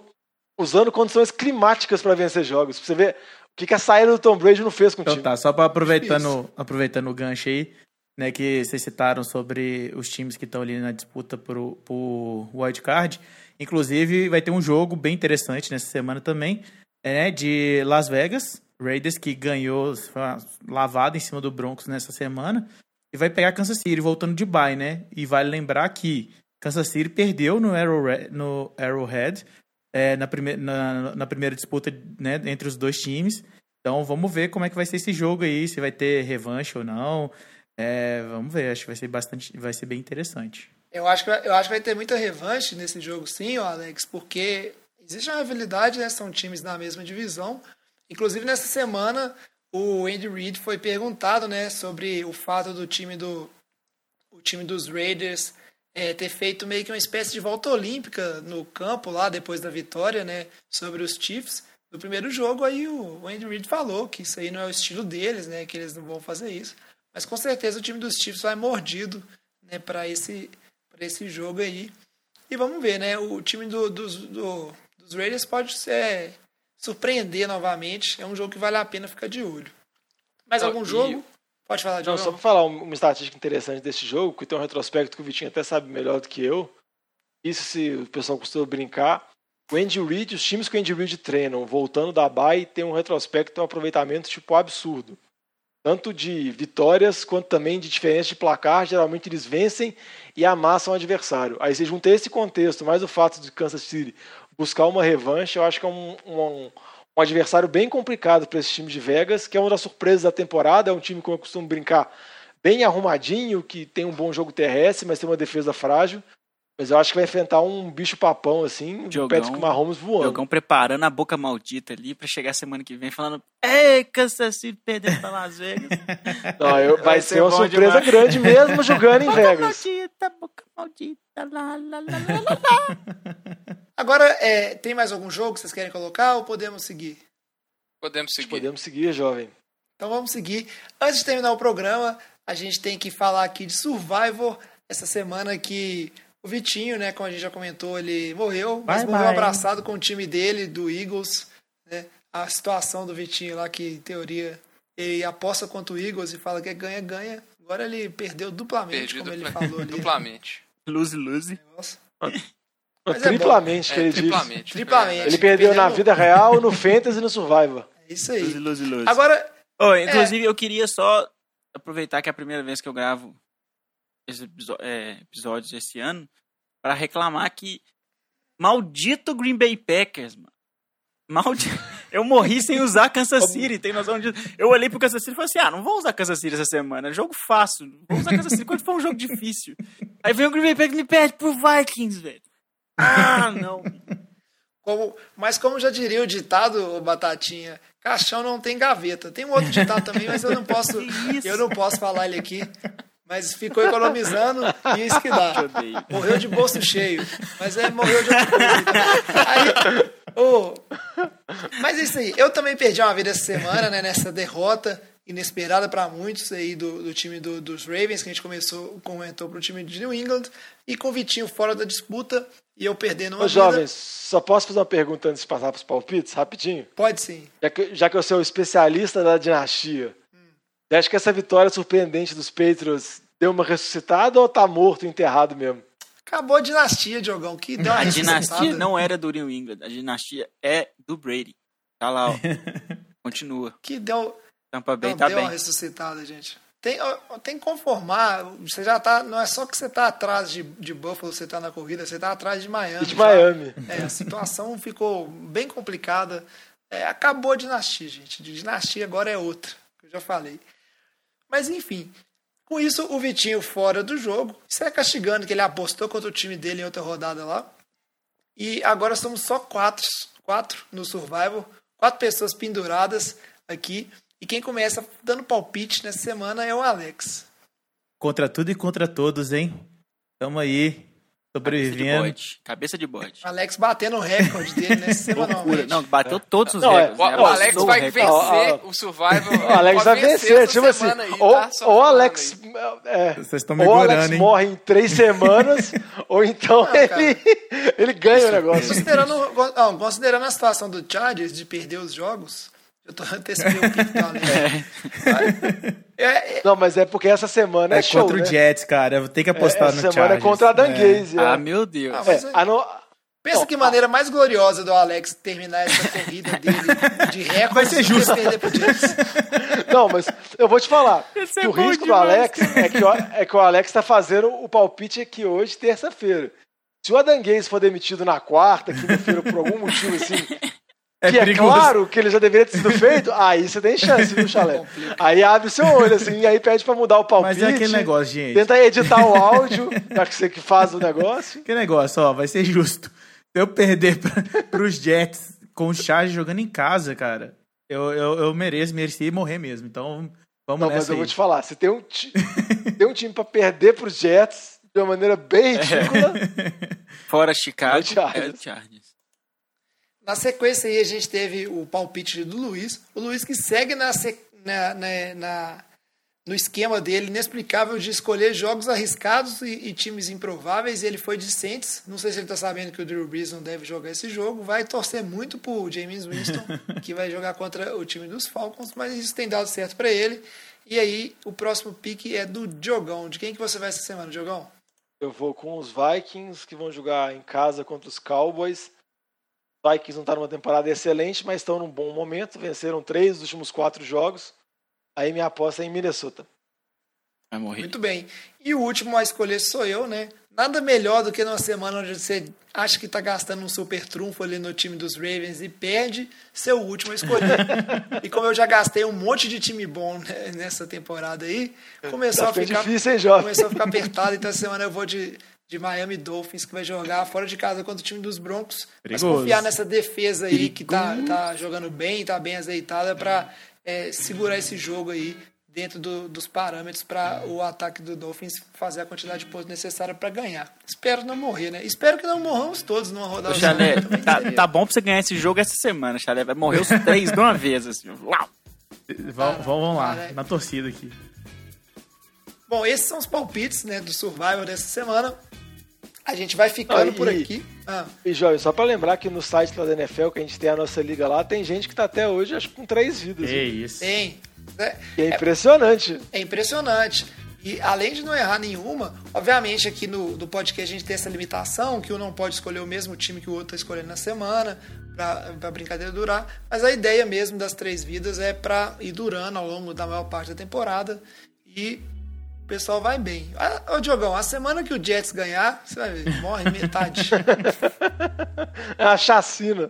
usando condições climáticas para vencer jogos. Pra você ver o que, que a saída do Tom Brady não fez com o Então time. tá, só para aproveitando, aproveitando o gancho aí, né, que vocês citaram sobre os times que estão ali na disputa por, por wildcard. Inclusive, vai ter um jogo bem interessante nessa semana também, né, de Las Vegas, Raiders, que ganhou foi uma lavada em cima do Broncos nessa semana, e vai pegar Kansas City voltando de bye, né? E vale lembrar que Kansas City perdeu no Arrowhead, no Arrowhead é, na, prime na, na primeira disputa né, entre os dois times. Então vamos ver como é que vai ser esse jogo aí, se vai ter revanche ou não. É, vamos ver, acho que vai ser bastante, vai ser bem interessante. Eu acho, que, eu acho que vai ter muita revanche nesse jogo, sim, Alex, porque existe uma rivalidade, né? São times na mesma divisão. Inclusive, nessa semana, o Andy Reid foi perguntado, né, sobre o fato do time do o time dos Raiders é, ter feito meio que uma espécie de volta olímpica no campo lá depois da vitória, né, sobre os Chiefs no primeiro jogo. Aí o Andy Reid falou que isso aí não é o estilo deles, né, que eles não vão fazer isso. Mas com certeza o time dos Chiefs vai mordido, né, para esse para esse jogo aí. E vamos ver, né? O time do, dos, do, dos Raiders pode ser, surpreender novamente. É um jogo que vale a pena ficar de olho. Mais algum e- jogo? Pode falar de Não, só para falar um- uma estatística interessante desse jogo, que tem um retrospecto que o Vitinho até sabe melhor do que eu. Isso se o pessoal costuma brincar. O Andy Reid, os times que o Andy Reid treinam, voltando da bye, tem um retrospecto, um aproveitamento tipo absurdo. Tanto de vitórias quanto também de diferença de placar. Geralmente eles vencem e amassam o adversário. Aí você junta esse contexto, mais o fato de Kansas City buscar uma revanche, eu acho que é um, um, um adversário bem complicado para esse time de Vegas, que é uma das surpresas da temporada. É um time, como eu costumo brincar, bem arrumadinho, que tem um bom jogo terrestre, mas tem uma defesa frágil. Mas eu acho que vai enfrentar um bicho papão, assim, Diogão. Patrick Mahomes voando. Diogão preparando a boca maldita ali pra chegar semana que vem falando Ei, Kansas City perdendo pra Las Vegas. Não, eu- vai, Vai ser ser uma surpresa demais. grande mesmo jogando em boca Vegas. maldita, boca maldita, lá, lá, lá, lá, lá. Agora, é, tem mais algum jogo que vocês querem colocar ou podemos seguir? Podemos seguir. Podemos seguir, jovem. Então vamos seguir. Antes de terminar o programa, a gente tem que falar aqui de Survivor. Essa semana que o Vitinho, né, como a gente já comentou, ele morreu, mas Bye, morreu bye. abraçado com o time dele, do Eagles. Né? A situação do Vitinho lá, que em teoria ele aposta contra o Eagles e fala que é ganha, ganha. Agora ele perdeu duplamente, Perdi como ele dupla- falou ali. duplamente. Lose, lose. Nossa. Mas é triplamente, É, que ele diz. triplamente. Triplamente. É Ele perdeu na vida real, no Fantasy e no Survivor. É isso aí. Lose, lose. Agora, Ô, inclusive, eu queria só aproveitar que é a primeira vez que eu gravo esses é, episódios esse ano para reclamar que maldito Green Bay Packers, mano. Maldito. Eu morri sem usar Kansas City, tem noção disso? Eu olhei pro Kansas City e falei assim: ah, não vou usar Kansas City essa semana, é jogo fácil, não vou usar Kansas City quando for um jogo difícil. Aí vem o Green Bay Packers e me perde pro Vikings, velho. Ah, não. como, mas como já diria o ditado, ô Batatinha, caixão não tem gaveta. Tem um outro ditado também, mas eu não posso, eu não posso falar ele aqui. Mas ficou economizando e isso que dá. Morreu de bolso cheio. Mas é, morreu de outra coisa. Aí, ô, mas é isso aí. Eu também perdi uma vida essa semana, né? Nessa derrota. Inesperada para muitos aí do, do time do- dos Ravens, que a gente começou, comentou para o time de New England, e com o Vitinho fora da disputa e eu perdendo uma Ô, vida. jovens, só posso fazer uma pergunta antes de passar para os palpites, rapidinho? Pode sim. Já que, já que eu sou o especialista da dinastia, você acha que essa vitória surpreendente dos Patriots deu uma ressuscitada ou tá morto, enterrado mesmo? Acabou a dinastia, Diogão, que deu uma A dinastia não era do New England, a dinastia é do Brady. Tá lá, ó. Continua. Que deu, Tampa Bay não, tá deu bem. uma ressuscitada, gente. Tem, tem que conformar. Você já tá. Não é só que você tá atrás de, de Buffalo, você tá na corrida, você tá atrás de Miami. De já. Miami. É, a situação ficou bem complicada. É, acabou a dinastia, gente. De dinastia agora é outra, que eu já falei. Mas enfim, com isso o Vitinho fora do jogo, sai castigando que ele apostou contra o time dele em outra rodada lá. E agora somos só quatro, quatro no Survival, quatro pessoas penduradas aqui. E quem começa dando palpite nessa semana é o Alex. Contra tudo e contra todos, hein? Tamo aí, Cabeça de sobrevivendo. bode. Cabeça de bode. Alex batendo o recorde dele nessa Loucura. semanalmente. Não, bateu todos os Não, é- recordes. O, né? o Alex o vai recorde. vencer o Survival. O Alex vai vencer, tipo assim, semana aí, ou, tá? Só ou o Alex, é, Vocês estão me ou o Alex hein? morre em três semanas, ou então Não, cara. ele, ele ganha o negócio. Considerando, não, considerando a situação do Chargers de perder os jogos, eu tô antecipando o do Alex. É, é, Não, mas é porque essa semana é, É show, contra né? o Jets, cara. Eu vou ter que apostar essa no semana Chargers. é contra a É. Gaze, é. Ah, meu Deus. Ah, É, mas a no- pensa que maneira mais gloriosa do Alex terminar essa corrida dele de recorde Vai ser do justo. perder pro Jets. Não, mas eu vou te falar Esse é que o risco do demais, Alex é que, o, é que o Alex tá fazendo o palpite aqui hoje, terça-feira. Se o Adam Gaze for demitido na quarta, quinta-feira, por algum motivo assim, É que é claro que ele já deveria ter sido feito, aí você tem chance, viu, Chalé? Aí abre o seu olho, assim, e aí pede pra mudar o palpite. Mas é aquele negócio, gente. Tenta editar o áudio, já que você que faz o negócio. Que negócio, ó, vai ser justo. Se eu perder pra, pros Jets com o Chargers jogando em casa, cara, eu, eu, eu mereço, mereci morrer mesmo. Então, vamos Não, mas nessa eu aí. vou te falar, se tem um, tem um time pra perder pros Jets de uma maneira bem ridícula, Fora Chicago, É o Chargers. Na sequência aí a gente teve o palpite do Luiz. O Luiz que segue na, na- na- na- no esquema dele inexplicável de escolher jogos arriscados e, e times improváveis. Ele foi de Saints. Não sei se ele está sabendo que o Drew Brees não deve jogar esse jogo. Vai torcer muito pro James Winston, que vai jogar contra o time dos Falcons, mas isso tem dado certo para ele. E aí, o próximo pique é do Diogão. De quem que você vai essa semana, Diogão? eu vou com os Vikings, que vão jogar em casa contra os Cowboys. Os Vikings não estão numa temporada excelente, mas estão num bom momento. Venceram três dos últimos quatro jogos. Aí minha aposta é em Minnesota. Vai morrer. Muito bem. E o último a escolher sou eu, né? Nada melhor do que numa semana onde você acha que tá gastando um super trunfo ali no time dos Ravens e perde, ser o último a escolher. e como eu já gastei um monte de time bom né, nessa temporada aí, começou Tá a ficar difícil, hein, jovem? começou a ficar apertado, então essa semana eu vou de, de Miami Dolphins, que vai jogar fora de casa contra o time dos Broncos. Mas Perigoso. confiar nessa defesa aí que tá, tá jogando bem, tá bem azeitada pra é, segurar esse jogo aí dentro do- dos parâmetros para o ataque do Dolphins fazer a quantidade de pontos necessária para ganhar. Espero não morrer, né? Espero que não morramos todos numa rodada. só, Chalé, tá, tá bom pra você ganhar esse jogo essa semana, Chalé. Vai morrer os três de uma vez, assim. Uau! Vamos, vamos lá, Cara, na torcida aqui. Bom, esses são os palpites né, do Survival dessa semana. A gente vai ficando Ah, por e- aqui. Ah, E, Jovem, só pra lembrar que no site lá da NFL, que a gente tem a nossa liga lá, tem gente que tá até hoje, acho que com três vidas. É viu? isso. tem. E é impressionante. É impressionante. E além de não errar nenhuma, obviamente aqui no, no podcast a gente tem essa limitação, que um não pode escolher o mesmo time que o outro está escolhendo na semana, para a brincadeira durar. Mas a ideia mesmo das três vidas é para ir durando ao longo da maior parte da temporada e o pessoal vai bem. Ah, Ô Diogão, a semana que o Jets ganhar, você vai ver, morre metade. É uma chacina.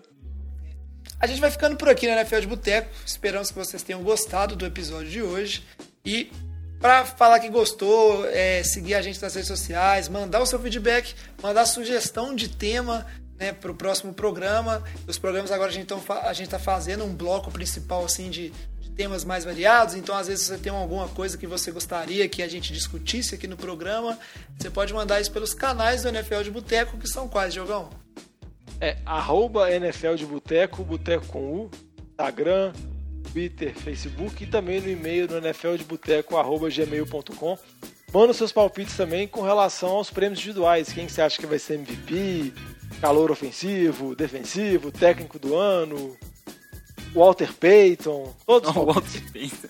A gente vai ficando por aqui na NFL de Boteco. Esperamos que vocês tenham gostado do episódio de hoje. E para falar que gostou, é, seguir a gente nas redes sociais, mandar o seu feedback, mandar sugestão de tema né, para o próximo programa. Os programas agora a gente está fazendo um bloco principal assim de temas mais variados. Então, às vezes, você tem alguma coisa que você gostaria que a gente discutisse aqui no programa, você pode mandar isso pelos canais do NFL de Boteco, que são quais, Diogão? É arroba NFL de Boteco, Boteco com U, Instagram, Twitter, Facebook e também no e-mail no nfldeboteco.gmail.com. Manda seus palpites também com relação aos prêmios individuais. Quem você acha que vai ser MVP, calor ofensivo, defensivo, técnico do ano, Walter Payton, todos os O palpites. Walter Payton.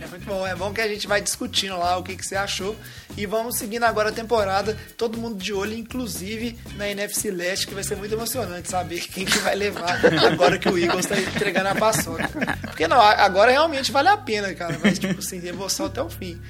É muito bom, é bom que a gente vai discutindo lá o que, que você achou. E vamos seguindo agora a temporada, todo mundo de olho, inclusive na NFC Leste, que vai ser muito emocionante saber quem que vai levar agora que o Eagles tá entregando a paçoca. Porque não, agora realmente vale a pena, cara. Vai, tipo assim, emoção até o fim.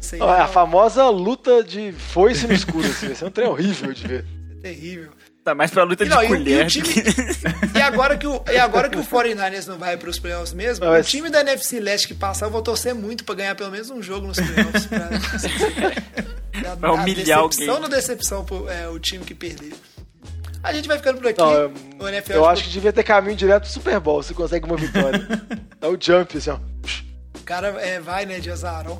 Isso aí Ó, é a é famosa luta de foice no escuro, assim, vai ser um trem horrível de ver. terrível. Tá mais pra luta E, de não, e e colher. o time- que- E agora que o, e agora que o 49ers não vai para os playoffs mesmo, Mas- o time da NFC Leste que passar, eu vou torcer muito para ganhar pelo menos um jogo nos playoffs. Pra, pra, Pra humilhar decepção alguém. no decepção pro, é, o time que perdeu. A gente vai ficando por aqui. Não, eu- o NFL Eu acho que devia ter caminho direto pro Super Bowl se consegue uma vitória. É o jump, assim, ó. O cara é, vai, né, de azarão.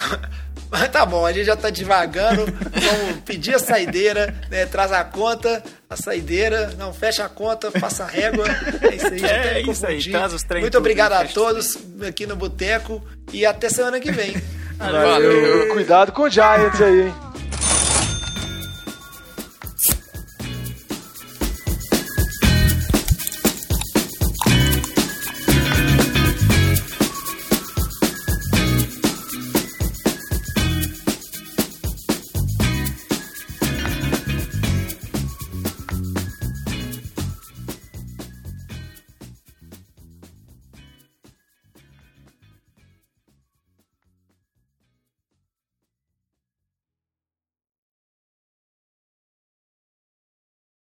Mas tá bom, a gente já tá devagando. Vamos pedir a saideira, né? Traz a conta, a saideira, não, fecha a conta, passa a régua. É isso aí, já É isso aí, traz os trem Muito tudo obrigado a todos aqui no Boteco e até semana que vem. Valeu. Cuidado com o Giants aí, hein?